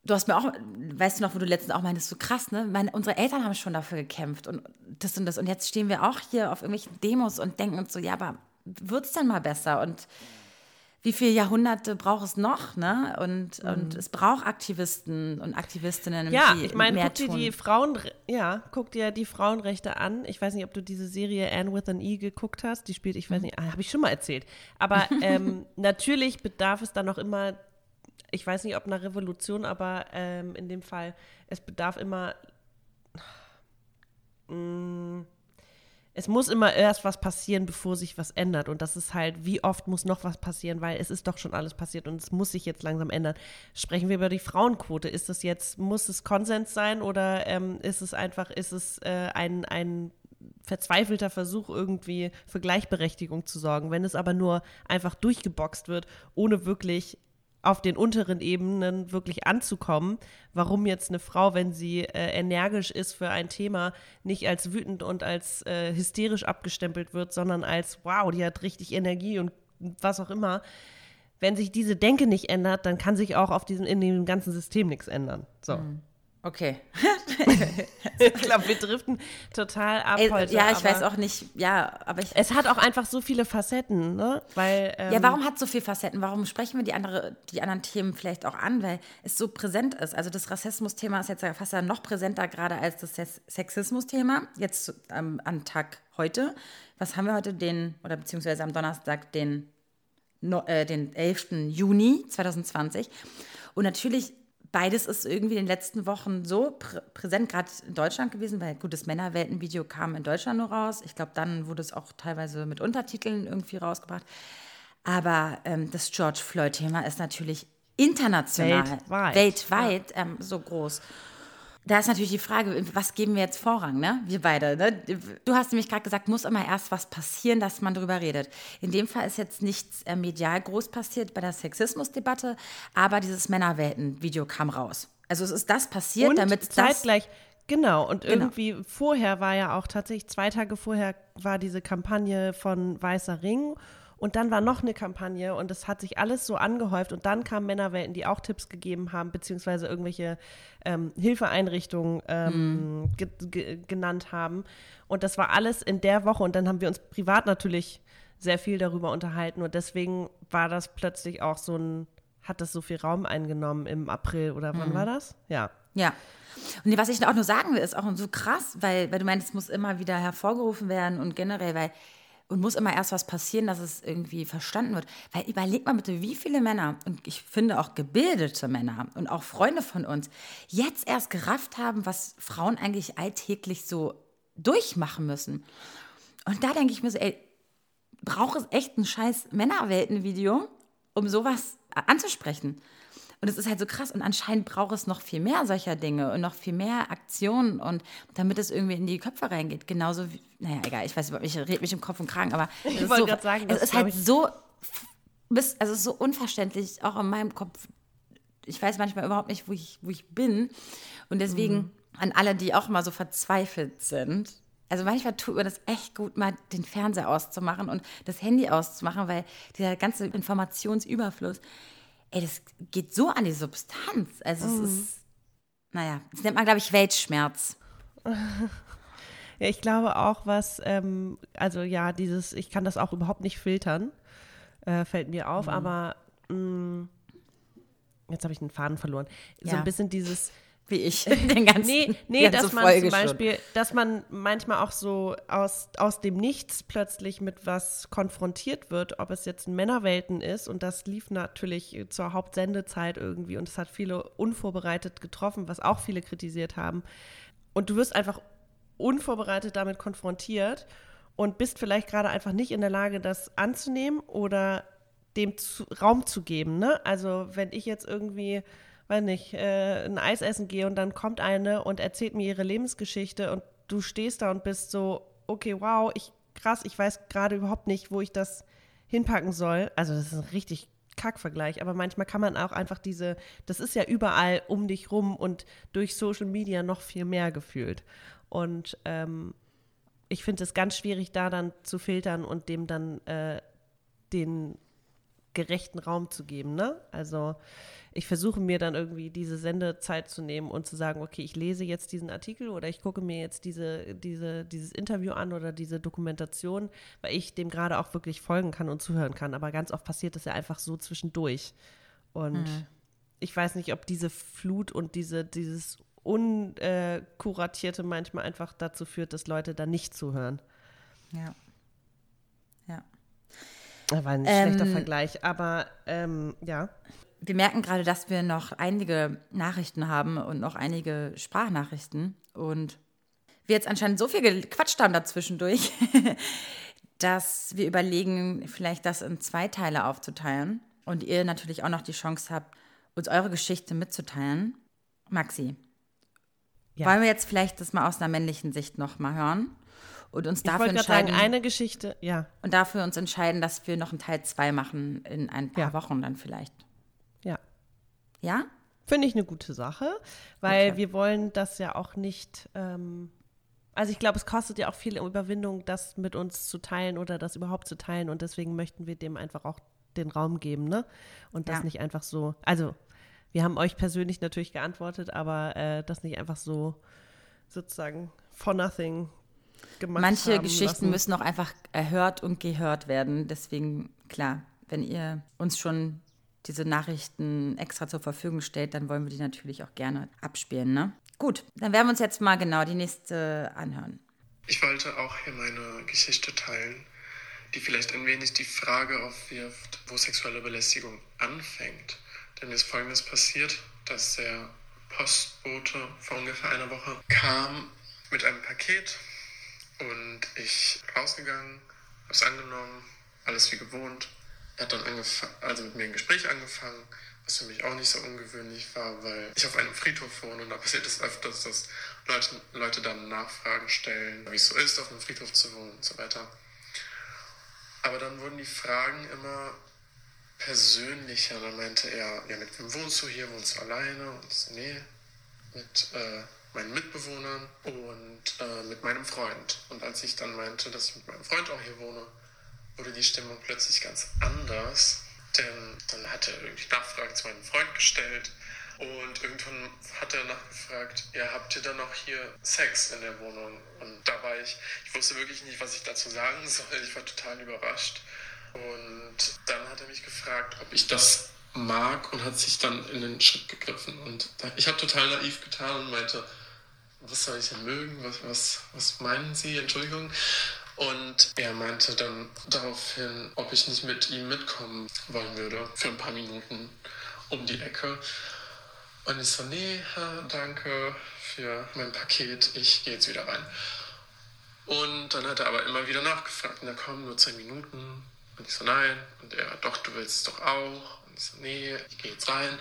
du hast mir auch, weißt du noch, wo du letztens auch meintest, so krass, ne? Meine, unsere Eltern haben schon dafür gekämpft und das und das. Und jetzt stehen wir auch hier auf irgendwelchen Demos und denken uns so, ja, aber wird es denn mal besser? Und wie viele Jahrhunderte braucht es noch, ne? Und, mhm. und es braucht Aktivisten und Aktivistinnen. Ja, ich meine, guck dir die Frauen, ja, guck dir die Frauenrechte an. Ich weiß nicht, ob du diese Serie Anne with an E geguckt hast. Die spielt, ich weiß mhm. nicht, ah, habe ich schon mal erzählt. Aber ähm, natürlich bedarf es dann noch immer ich weiß nicht, ob eine Revolution, aber ähm, in dem Fall, es bedarf immer, mh, mm, es muss immer erst was passieren, bevor sich was ändert. Und das ist halt, wie oft muss noch was passieren, weil es ist doch schon alles passiert und es muss sich jetzt langsam ändern. Sprechen wir über die Frauenquote. Ist das jetzt, muss es Konsens sein oder ähm, ist es einfach, ist es äh, ein, ein verzweifelter Versuch, irgendwie für Gleichberechtigung zu sorgen. Wenn es aber nur einfach durchgeboxt wird, ohne wirklich auf den unteren Ebenen wirklich anzukommen, warum jetzt eine Frau, wenn sie äh, energisch ist für ein Thema, nicht als wütend und als äh, hysterisch abgestempelt wird, sondern als, wow, die hat richtig Energie und was auch immer. Wenn sich diese Denke nicht ändert, dann kann sich auch auf diesem, in dem ganzen System nichts ändern. So. Mhm. Okay. ich glaube, wir driften total ab Ey, heute. Ja, ich weiß auch nicht, ja, aber ich. Es hat auch einfach so viele Facetten, ne? Weil, ähm, ja, warum hat es so viele Facetten? Warum sprechen wir die, andere, die anderen Themen vielleicht auch an? Weil es so präsent ist. Also das Rassismus-Thema ist jetzt fast noch präsenter gerade als das Sexismus-Thema. Jetzt ähm, am Tag heute. Was haben wir heute? Den, oder beziehungsweise am Donnerstag, den, no, äh, den 11. Juni 2020. Und natürlich beides ist irgendwie in den letzten Wochen so prä präsent, gerade in Deutschland gewesen, weil gut, das Männerwelten-Video kam in Deutschland nur raus. Ich glaube, dann wurde es auch teilweise mit Untertiteln irgendwie rausgebracht. Aber ähm, das George Floyd-Thema ist natürlich international, Weltweit. weltweit ähm, so groß. Da ist natürlich die Frage, was geben wir jetzt Vorrang, ne? Wir beide. Ne? Du hast nämlich gerade gesagt, muss immer erst was passieren, dass man darüber redet. In dem Fall ist jetzt nichts äh, medial groß passiert bei der Sexismusdebatte, aber dieses Männerwelten-Video kam raus. Also es ist das passiert, Und damit das zeitgleich, genau, und Genau. irgendwie vorher war ja auch tatsächlich, zwei Tage vorher war diese Kampagne von Weißer Ring und dann war noch eine Kampagne und es hat sich alles so angehäuft und dann kamen Männerwelten, die auch Tipps gegeben haben, beziehungsweise irgendwelche ähm, Hilfeeinrichtungen ähm, ge ge genannt haben. Und das war alles in der Woche und dann haben wir uns privat natürlich sehr viel darüber unterhalten und deswegen war das plötzlich auch so ein, hat das so viel Raum eingenommen im April oder wann war das? Ja. Ja. Und was ich auch nur sagen will, ist auch so krass, weil, weil du meinst, es muss immer wieder hervorgerufen werden und generell, weil und muss immer erst was passieren, dass es irgendwie verstanden wird. Weil überleg mal bitte, wie viele Männer, und ich finde auch gebildete Männer und auch Freunde von uns, jetzt erst gerafft haben, was Frauen eigentlich alltäglich so durchmachen müssen. Und da denke ich mir so, ey, braucht es echt ein scheiß Männerwelten-Video, um sowas anzusprechen. Und es ist halt so krass. Und anscheinend braucht es noch viel mehr solcher Dinge und noch viel mehr Aktionen und damit es irgendwie in die Köpfe reingeht. Genauso wie, naja, egal, ich weiß ich rede mich im Kopf und Kragen, aber es ist wollte so, sagen, es ist halt ich- so, also es ist so unverständlich, auch in meinem Kopf. Ich weiß manchmal überhaupt nicht, wo ich, wo ich bin. Und deswegen Mhm. an alle, die auch mal so verzweifelt sind. Also manchmal tut mir das echt gut, mal den Fernseher auszumachen und das Handy auszumachen, weil dieser ganze Informationsüberfluss, ey, das geht so an die Substanz. Also Mhm. es ist, naja, das nennt man, glaube ich, Weltschmerz. Ja, ich glaube auch, was, ähm, also ja, dieses, ich kann das auch überhaupt nicht filtern, äh, fällt mir Mhm. auf, aber mh, jetzt habe ich den Faden verloren. So Ja. ein bisschen dieses, Wie ich den ganzen nee, nee, ganze dass man Folge zum schon. Beispiel, dass man manchmal auch so aus, aus dem Nichts plötzlich mit was konfrontiert wird, ob es jetzt Männerwelten ist und das lief natürlich zur Hauptsendezeit irgendwie und es hat viele unvorbereitet getroffen, was auch viele kritisiert haben. Und du wirst einfach unvorbereitet damit konfrontiert und bist vielleicht gerade einfach nicht in der Lage, das anzunehmen oder dem zu, Raum zu geben. Ne? Also wenn ich jetzt irgendwie, weiß nicht, äh, ein Eis essen gehe und dann kommt eine und erzählt mir ihre Lebensgeschichte und du stehst da und bist so, okay, wow, ich krass, ich weiß gerade überhaupt nicht, wo ich das hinpacken soll. Also das ist ein richtig Kackvergleich, aber manchmal kann man auch einfach diese, das ist ja überall um dich rum und durch Social Media noch viel mehr gefühlt. Und ähm, ich finde es ganz schwierig, da dann zu filtern und dem dann äh, den gerechten Raum zu geben. Ne? Also ich versuche mir dann irgendwie diese Sendezeit zu nehmen und zu sagen, okay, ich lese jetzt diesen Artikel oder ich gucke mir jetzt diese, diese, dieses Interview an oder diese Dokumentation, weil ich dem gerade auch wirklich folgen kann und zuhören kann. Aber ganz oft passiert das ja einfach so zwischendurch. Und ich weiß nicht, ob diese Flut und diese, dieses Unkuratierte manchmal einfach dazu führt, dass Leute da nicht zuhören. Ja. Ja. Das war ein Ähm, schlechter Vergleich, aber ähm, ja. Wir merken gerade, dass wir noch einige Nachrichten haben und noch einige Sprachnachrichten. Und wir jetzt anscheinend so viel gequatscht haben dazwischendurch, dass wir überlegen, vielleicht das in zwei Teile aufzuteilen. Und ihr natürlich auch noch die Chance habt, uns eure Geschichte mitzuteilen. Maxi, Ja. wollen wir jetzt vielleicht das mal aus einer männlichen Sicht noch mal hören? Und uns Ich dafür gerade sagen, entscheiden, eine Geschichte, ja, und dafür uns entscheiden, dass wir noch einen Teil 2 machen in ein paar Ja. Wochen dann vielleicht. ja. Ja? Finde ich eine gute Sache, weil Okay. wir wollen das ja auch nicht, ähm, also ich glaube, es kostet ja auch viel Überwindung, das mit uns zu teilen oder das überhaupt zu teilen und deswegen möchten wir dem einfach auch den Raum geben, ne? Und das Ja. nicht einfach so, also wir haben euch persönlich natürlich geantwortet, aber äh, das nicht einfach so sozusagen for nothing gemacht Manche haben Geschichten lassen. müssen auch einfach erhört und gehört werden. Deswegen, klar, wenn ihr uns schon diese Nachrichten extra zur Verfügung stellt, dann wollen wir die natürlich auch gerne abspielen. Ne? Gut, dann werden wir uns jetzt mal genau die nächste anhören. Ich wollte auch hier meine Geschichte teilen, die vielleicht ein wenig die Frage aufwirft, wo sexuelle Belästigung anfängt. Denn mir ist Folgendes passiert. dass der Postbote vor ungefähr einer Woche kam mit einem Paket und ich rausgegangen, habe es angenommen, alles wie gewohnt. Er hat dann also mit mir ein Gespräch angefangen, was für mich auch nicht so ungewöhnlich war, weil ich auf einem Friedhof wohne und da passiert es öfters, dass Leute, Leute dann Nachfragen stellen, wie es so ist, auf einem Friedhof zu wohnen und so weiter. Aber dann wurden die Fragen immer persönlicher. Dann meinte er, ja, mit wem wohnst du hier? Wohnst du alleine? Und ich so, nee, mit äh, meinen Mitbewohnern und äh, mit meinem Freund. Und als ich dann meinte, dass ich mit meinem Freund auch hier wohne, wurde die Stimmung plötzlich ganz anders. Denn dann hat er irgendwie Nachfragen zu meinem Freund gestellt und irgendwann hat er nachgefragt, ja, habt ihr dann noch hier Sex in der Wohnung? Und da war ich, ich wusste wirklich nicht, was ich dazu sagen soll. Ich war total überrascht. Und dann hat er mich gefragt, ob ich das mag und hat sich dann in den Schritt gegriffen. Und ich habe total naiv getan und meinte, was soll ich denn mögen? Was, was, was meinen Sie? Entschuldigung. Und er meinte dann daraufhin, ob ich nicht mit ihm mitkommen wollen würde für ein paar Minuten um die Ecke. Und ich so, nee, danke für mein Paket, ich gehe jetzt wieder rein. Und dann hat er aber immer wieder nachgefragt, na komm, nur zehn Minuten. Und ich so, nein. Und er, doch, du willst es doch auch. Und ich so, nee, ich gehe jetzt rein.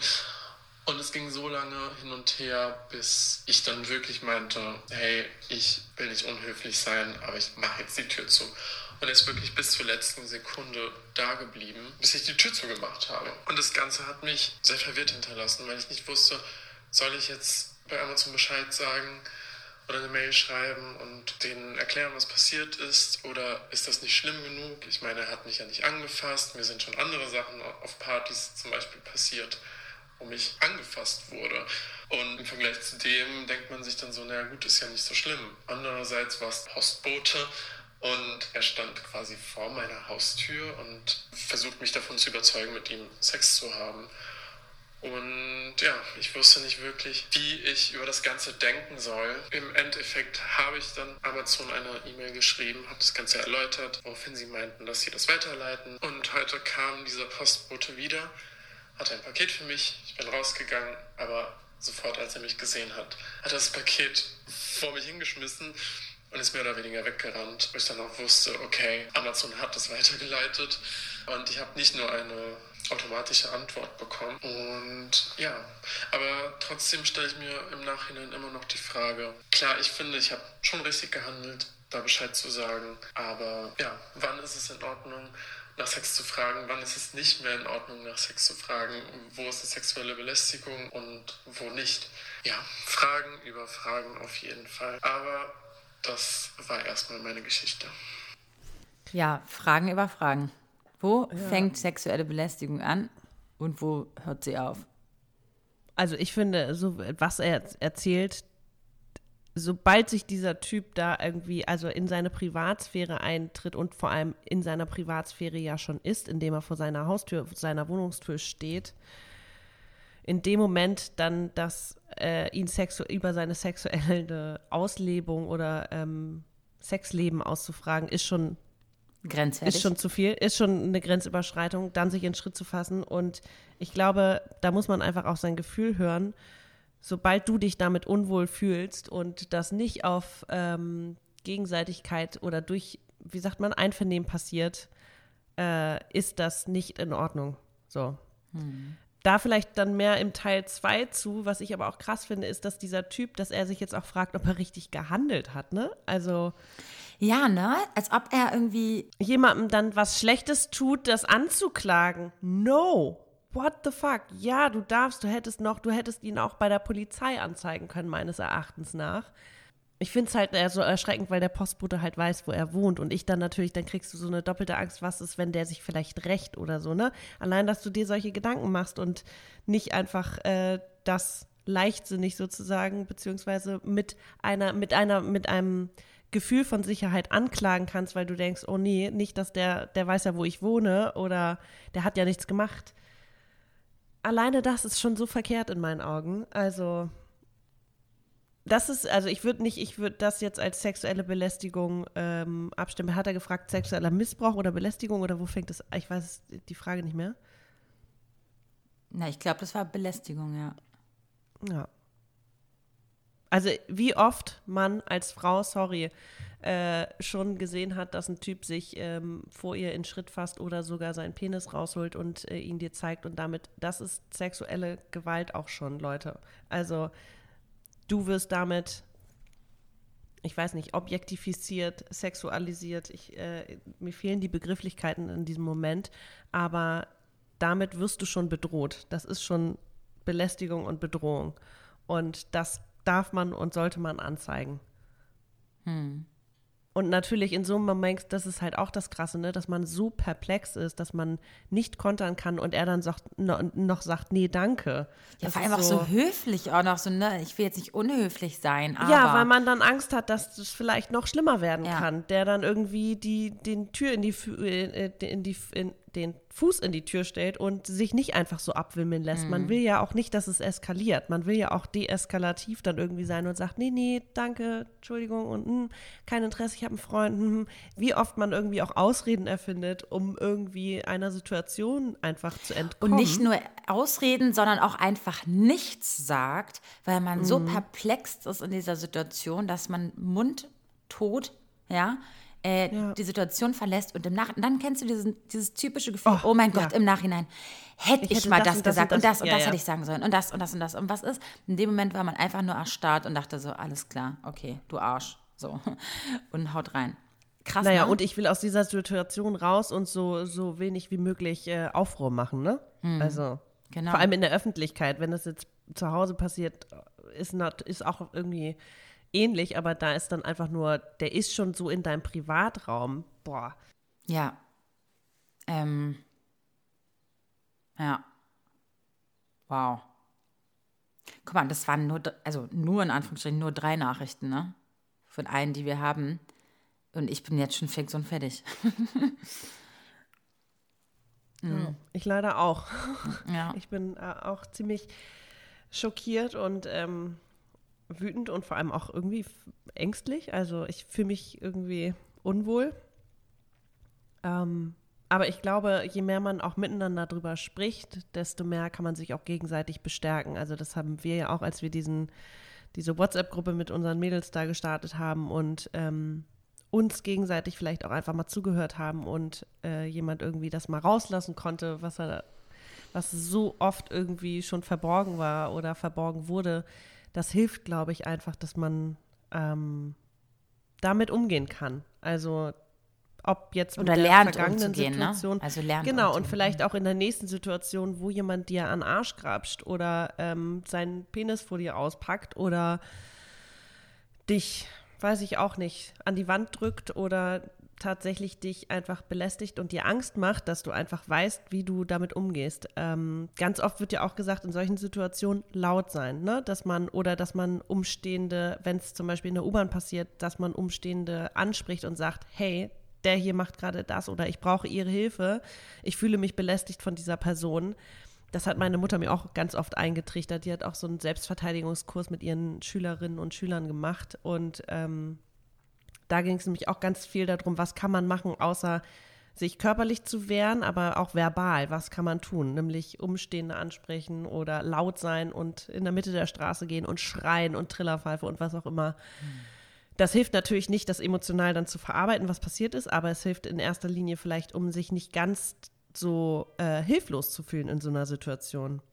Und es ging so lange hin und her, bis ich dann wirklich meinte, hey, ich will nicht unhöflich sein, aber ich mache jetzt die Tür zu. Und er ist wirklich bis zur letzten Sekunde da geblieben, bis ich die Tür zugemacht habe. Und das Ganze hat mich sehr verwirrt hinterlassen, weil ich nicht wusste, soll ich jetzt bei Amazon Bescheid sagen oder eine Mail schreiben und denen erklären, was passiert ist? Oder ist das nicht schlimm genug? Ich meine, er hat mich ja nicht angefasst. Mir sind schon andere Sachen auf Partys zum Beispiel passiert wo mich angefasst wurde. Und im Vergleich zu dem denkt man sich dann so, naja gut, ist ja nicht so schlimm. Andererseits war es Postbote und er stand quasi vor meiner Haustür und versucht mich davon zu überzeugen, mit ihm Sex zu haben. Und ja, ich wusste nicht wirklich, wie ich über das Ganze denken soll. Im Endeffekt habe ich dann Amazon eine E-Mail geschrieben, habe das Ganze erläutert, woraufhin sie meinten, dass sie das weiterleiten. Und heute kam dieser Postbote wieder hatte ein Paket für mich. Ich bin rausgegangen, aber sofort, als er mich gesehen hat, hat er das Paket vor mich hingeschmissen und ist mehr oder weniger weggerannt, wo ich dann auch wusste, okay, Amazon hat das weitergeleitet und ich habe nicht nur eine automatische Antwort bekommen. Und ja, aber trotzdem stelle ich mir im Nachhinein immer noch die Frage, klar, ich finde, ich habe schon richtig gehandelt, da Bescheid zu sagen, aber ja, wann ist es in Ordnung? nach Sex zu fragen, wann ist es nicht mehr in Ordnung, nach Sex zu fragen, wo ist eine sexuelle Belästigung und wo nicht. Ja, Fragen über Fragen auf jeden Fall. Aber das war erstmal meine Geschichte. Ja, Fragen über Fragen. Wo ja. fängt sexuelle Belästigung an und wo hört sie auf? Also ich finde, so was er erzählt, sobald sich dieser Typ da irgendwie, also in seine Privatsphäre eintritt und vor allem in seiner Privatsphäre ja schon ist, indem er vor seiner Haustür, seiner Wohnungstür steht, in dem Moment dann das äh, ihn sexu über seine sexuelle Auslebung oder ähm, Sexleben auszufragen, ist schon grenzwertig. Ist schon zu viel, ist schon eine Grenzüberschreitung, dann sich in Schritt zu fassen. Und ich glaube, da muss man einfach auch sein Gefühl hören sobald du dich damit unwohl fühlst und das nicht auf ähm, Gegenseitigkeit oder durch, wie sagt man, Einvernehmen passiert, äh, ist das nicht in Ordnung. So. Hm. Da vielleicht dann mehr im Teil 2 zu, was ich aber auch krass finde, ist, dass dieser Typ, dass er sich jetzt auch fragt, ob er richtig gehandelt hat, ne? Also. Ja, ne? Als ob er irgendwie. Jemandem dann was Schlechtes tut, das anzuklagen. No what the fuck? Ja, du darfst, du hättest noch, du hättest ihn auch bei der Polizei anzeigen können, meines Erachtens nach. Ich finde es halt eher so erschreckend, weil der Postbote halt weiß, wo er wohnt. Und ich dann natürlich, dann kriegst du so eine doppelte Angst, was ist, wenn der sich vielleicht rächt oder so, ne? Allein, dass du dir solche Gedanken machst und nicht einfach äh, das leichtsinnig sozusagen, beziehungsweise mit einer, mit einer, mit einem Gefühl von Sicherheit anklagen kannst, weil du denkst, oh nee, nicht, dass der, der weiß ja, wo ich wohne oder der hat ja nichts gemacht alleine das ist schon so verkehrt in meinen Augen. Also, das ist, also ich würde nicht, ich würde das jetzt als sexuelle Belästigung ähm, abstimmen. Hat er gefragt, sexueller Missbrauch oder Belästigung oder wo fängt das? Ich weiß die Frage nicht mehr. Na, ich glaube, das war Belästigung, ja. Ja. Also wie oft man als Frau, sorry, äh, schon gesehen hat, dass ein Typ sich ähm, vor ihr in Schritt fasst oder sogar seinen Penis rausholt und äh, ihn dir zeigt und damit, das ist sexuelle Gewalt auch schon, Leute. Also du wirst damit, ich weiß nicht, objektifiziert, sexualisiert. Ich, äh, mir fehlen die Begrifflichkeiten in diesem Moment, aber damit wirst du schon bedroht. Das ist schon Belästigung und Bedrohung. Und das darf man und sollte man anzeigen. Hm. Und natürlich in so einem Moment, das ist halt auch das Krasse, ne, dass man so perplex ist, dass man nicht kontern kann und er dann sagt, no, noch sagt, nee, danke. Ja, das vor allem auch so, höflich auch noch so, ne, ich will jetzt nicht unhöflich sein, aber. Ja, weil man dann Angst hat, dass es vielleicht noch schlimmer werden Ja. kann. Der dann irgendwie die, den Tür in die, äh, in die, in den Fuß in die Tür stellt und sich nicht einfach so abwimmeln lässt. Mhm. Man will ja auch nicht, dass es eskaliert. Man will ja auch deeskalativ dann irgendwie sein und sagt, nee, nee, danke, Entschuldigung und hm, kein Interesse, ich habe einen Freund. Hm, hm. Wie oft man irgendwie auch Ausreden erfindet, um irgendwie einer Situation einfach zu entkommen. Und nicht nur ausreden, sondern auch einfach nichts sagt, weil man so Mhm. perplext ist in dieser Situation, dass man mundtot, ja, äh, Ja. die Situation verlässt und im Nach dann kennst du diesen, dieses typische Gefühl, oh, Oh, mein Gott, ja. im Nachhinein hätte Ich ich, hätte mal das das, und das gesagt und und das- das und das ja. hätte ich sagen sollen und das und das und das. Und was ist? In dem Moment war man einfach nur erstarrt und dachte so, alles klar, okay, du Arsch, so und haut rein. Krass, Naja, ne? und ich will aus dieser Situation raus und so, so wenig wie möglich äh, Aufruhr machen, ne? Also, Genau. vor allem in der Öffentlichkeit. Wenn das jetzt zu Hause passiert, ist, not, ist auch irgendwie ähnlich, aber da ist dann einfach nur, der ist schon so in deinem Privatraum. Boah. Ja. Ähm. Ja. Wow. Guck mal, das waren nur, also nur in Anführungsstrichen nur drei Nachrichten, ne? Von allen, die wir haben. Und ich bin jetzt schon fix und fertig. Ich leider auch. Ja. Ich bin äh, auch ziemlich schockiert und ähm, wütend und vor allem auch irgendwie ängstlich. Also ich fühle mich irgendwie unwohl. Ähm, aber ich glaube, je mehr man auch miteinander drüber spricht, desto mehr kann man sich auch gegenseitig bestärken. Also das haben wir ja auch, als wir diesen, diese WhatsApp-Gruppe mit unseren Mädels da gestartet haben und ähm, uns gegenseitig vielleicht auch einfach mal zugehört haben und äh, jemand irgendwie das mal rauslassen konnte, was er, was so oft irgendwie schon verborgen war oder verborgen wurde. Das hilft, glaube ich, einfach, dass man ähm, damit umgehen kann. Also ob jetzt Oder mit der lernt vergangenen umzugehen, ne? Situation, Also lernt genau und umzugehen. vielleicht auch in der nächsten Situation, wo jemand dir an den Arsch grapscht oder ähm, seinen Penis vor dir auspackt oder dich, weiß ich auch nicht, an die Wand drückt oder tatsächlich dich einfach belästigt und dir Angst macht, dass du einfach weißt, wie du damit umgehst. Ähm, ganz oft wird ja auch gesagt, in solchen Situationen laut sein, ne? Dass man oder dass man Umstehende, wenn es zum Beispiel in der U-Bahn passiert, dass man Umstehende anspricht und sagt, hey, der hier macht gerade das oder ich brauche ihre Hilfe, ich fühle mich belästigt von dieser Person. Das hat meine Mutter mir auch ganz oft eingetrichtert. Die hat auch so einen Selbstverteidigungskurs mit ihren Schülerinnen und Schülern gemacht. Und ähm, da ging es nämlich auch ganz viel darum, was kann man machen, außer sich körperlich zu wehren, aber auch verbal. Was kann man tun? Nämlich Umstehende ansprechen oder laut sein und in der Mitte der Straße gehen und schreien und Trillerpfeife und was auch immer. Das hilft natürlich nicht, das emotional dann zu verarbeiten, was passiert ist, aber es hilft in erster Linie vielleicht, um sich nicht ganz so äh, hilflos zu fühlen in so einer Situation.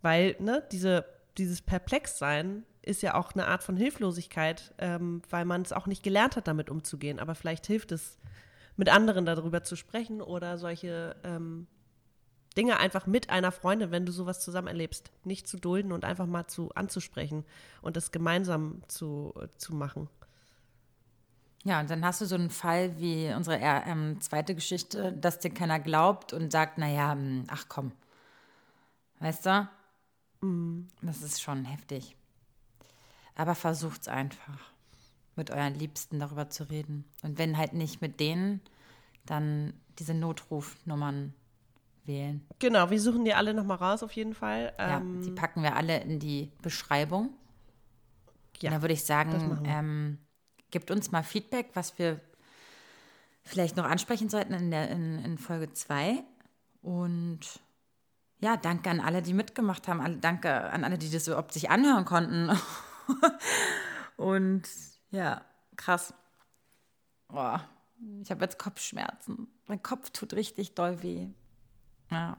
Weil, ne, diese, dieses Perplexsein ist ja auch eine Art von Hilflosigkeit, ähm, weil man es auch nicht gelernt hat, damit umzugehen. Aber vielleicht hilft es, mit anderen darüber zu sprechen oder solche ähm, Dinge einfach mit einer Freundin, wenn du sowas zusammen erlebst, nicht zu dulden und einfach mal zu anzusprechen und es gemeinsam zu, zu machen. Ja, und dann hast du so einen Fall wie unsere äh, ähm, zweite Geschichte, dass dir keiner glaubt und sagt, naja, hm, ach komm. Weißt du? Das ist schon heftig. Aber versucht's einfach, mit euren Liebsten darüber zu reden. Und wenn halt nicht mit denen, dann diese Notrufnummern wählen. Genau, wir suchen die alle nochmal raus auf jeden Fall. Ja, Ähm, die packen wir alle in die Beschreibung. ja, Und da würde ich sagen, ähm, gebt uns mal Feedback, was wir vielleicht noch ansprechen sollten in, der, in, in Folge 2. Und ja, danke an alle, die mitgemacht haben. Danke an alle, die das überhaupt sich anhören konnten. Und ja, krass. Boah, ich habe jetzt Kopfschmerzen. Mein Kopf tut richtig doll weh. Ja.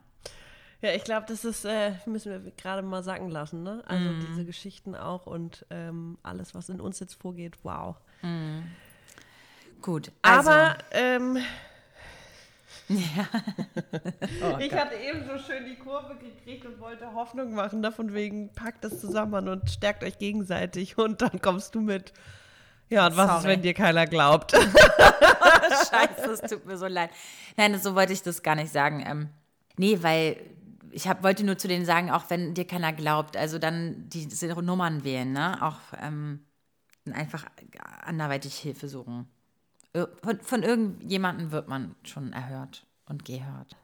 Ja, ich glaube, das ist, äh, müssen wir gerade mal sacken lassen, ne? Also Mhm. diese Geschichten auch und ähm, alles, was in uns jetzt vorgeht, wow. Gut. Also, Aber ähm, Oh ich hatte eben so schön die Kurve gekriegt und wollte Hoffnung machen, ne? von wegen, packt das zusammen und stärkt euch gegenseitig und dann kommst du mit. Ja, und was ist, Sorry. wenn dir keiner glaubt? Scheiße, es tut mir so leid. Nein, so wollte ich das gar nicht sagen. Ähm, nee, weil ich hab, wollte nur zu denen sagen, auch wenn dir keiner glaubt, also dann die, diese Nummern wählen, ne? Auch ähm, einfach anderweitig Hilfe suchen. Von, von irgendjemandem wird man schon erhört und gehört.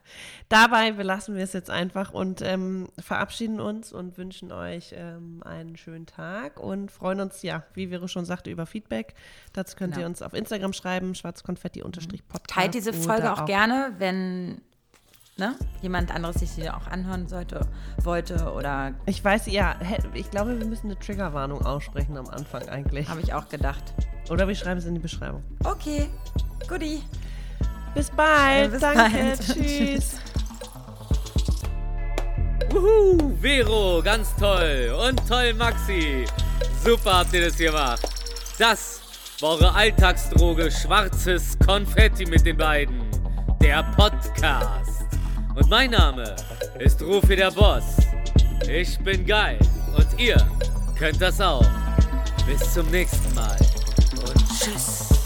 Dabei belassen wir es jetzt einfach und ähm, verabschieden uns und wünschen euch ähm, einen schönen Tag und freuen uns, ja, wie Vero schon sagte, über Feedback. Dazu könnt Genau. ihr uns auf Instagram schreiben, schwarzkonfetti-podcast. Teilt diese Folge oder auch, gerne, wenn ne, jemand anderes sich die auch anhören sollte, wollte oder Ich weiß, ja, ich glaube, wir müssen eine Triggerwarnung aussprechen am Anfang eigentlich. habe ich auch gedacht. Oder wir schreiben es in die Beschreibung. Okay, goodie. Bis bald, bis danke, bald. tschüss. Wuhu, Vero, ganz toll. Und toll, Maxi. Super habt ihr das gemacht. Das war eure Alltagsdroge Schwarzes Konfetti mit den beiden. Der Podcast. Und mein Name ist Rufi der Boss. Ich bin geil. Und ihr könnt das auch. Bis zum nächsten Mal. Und tschüss.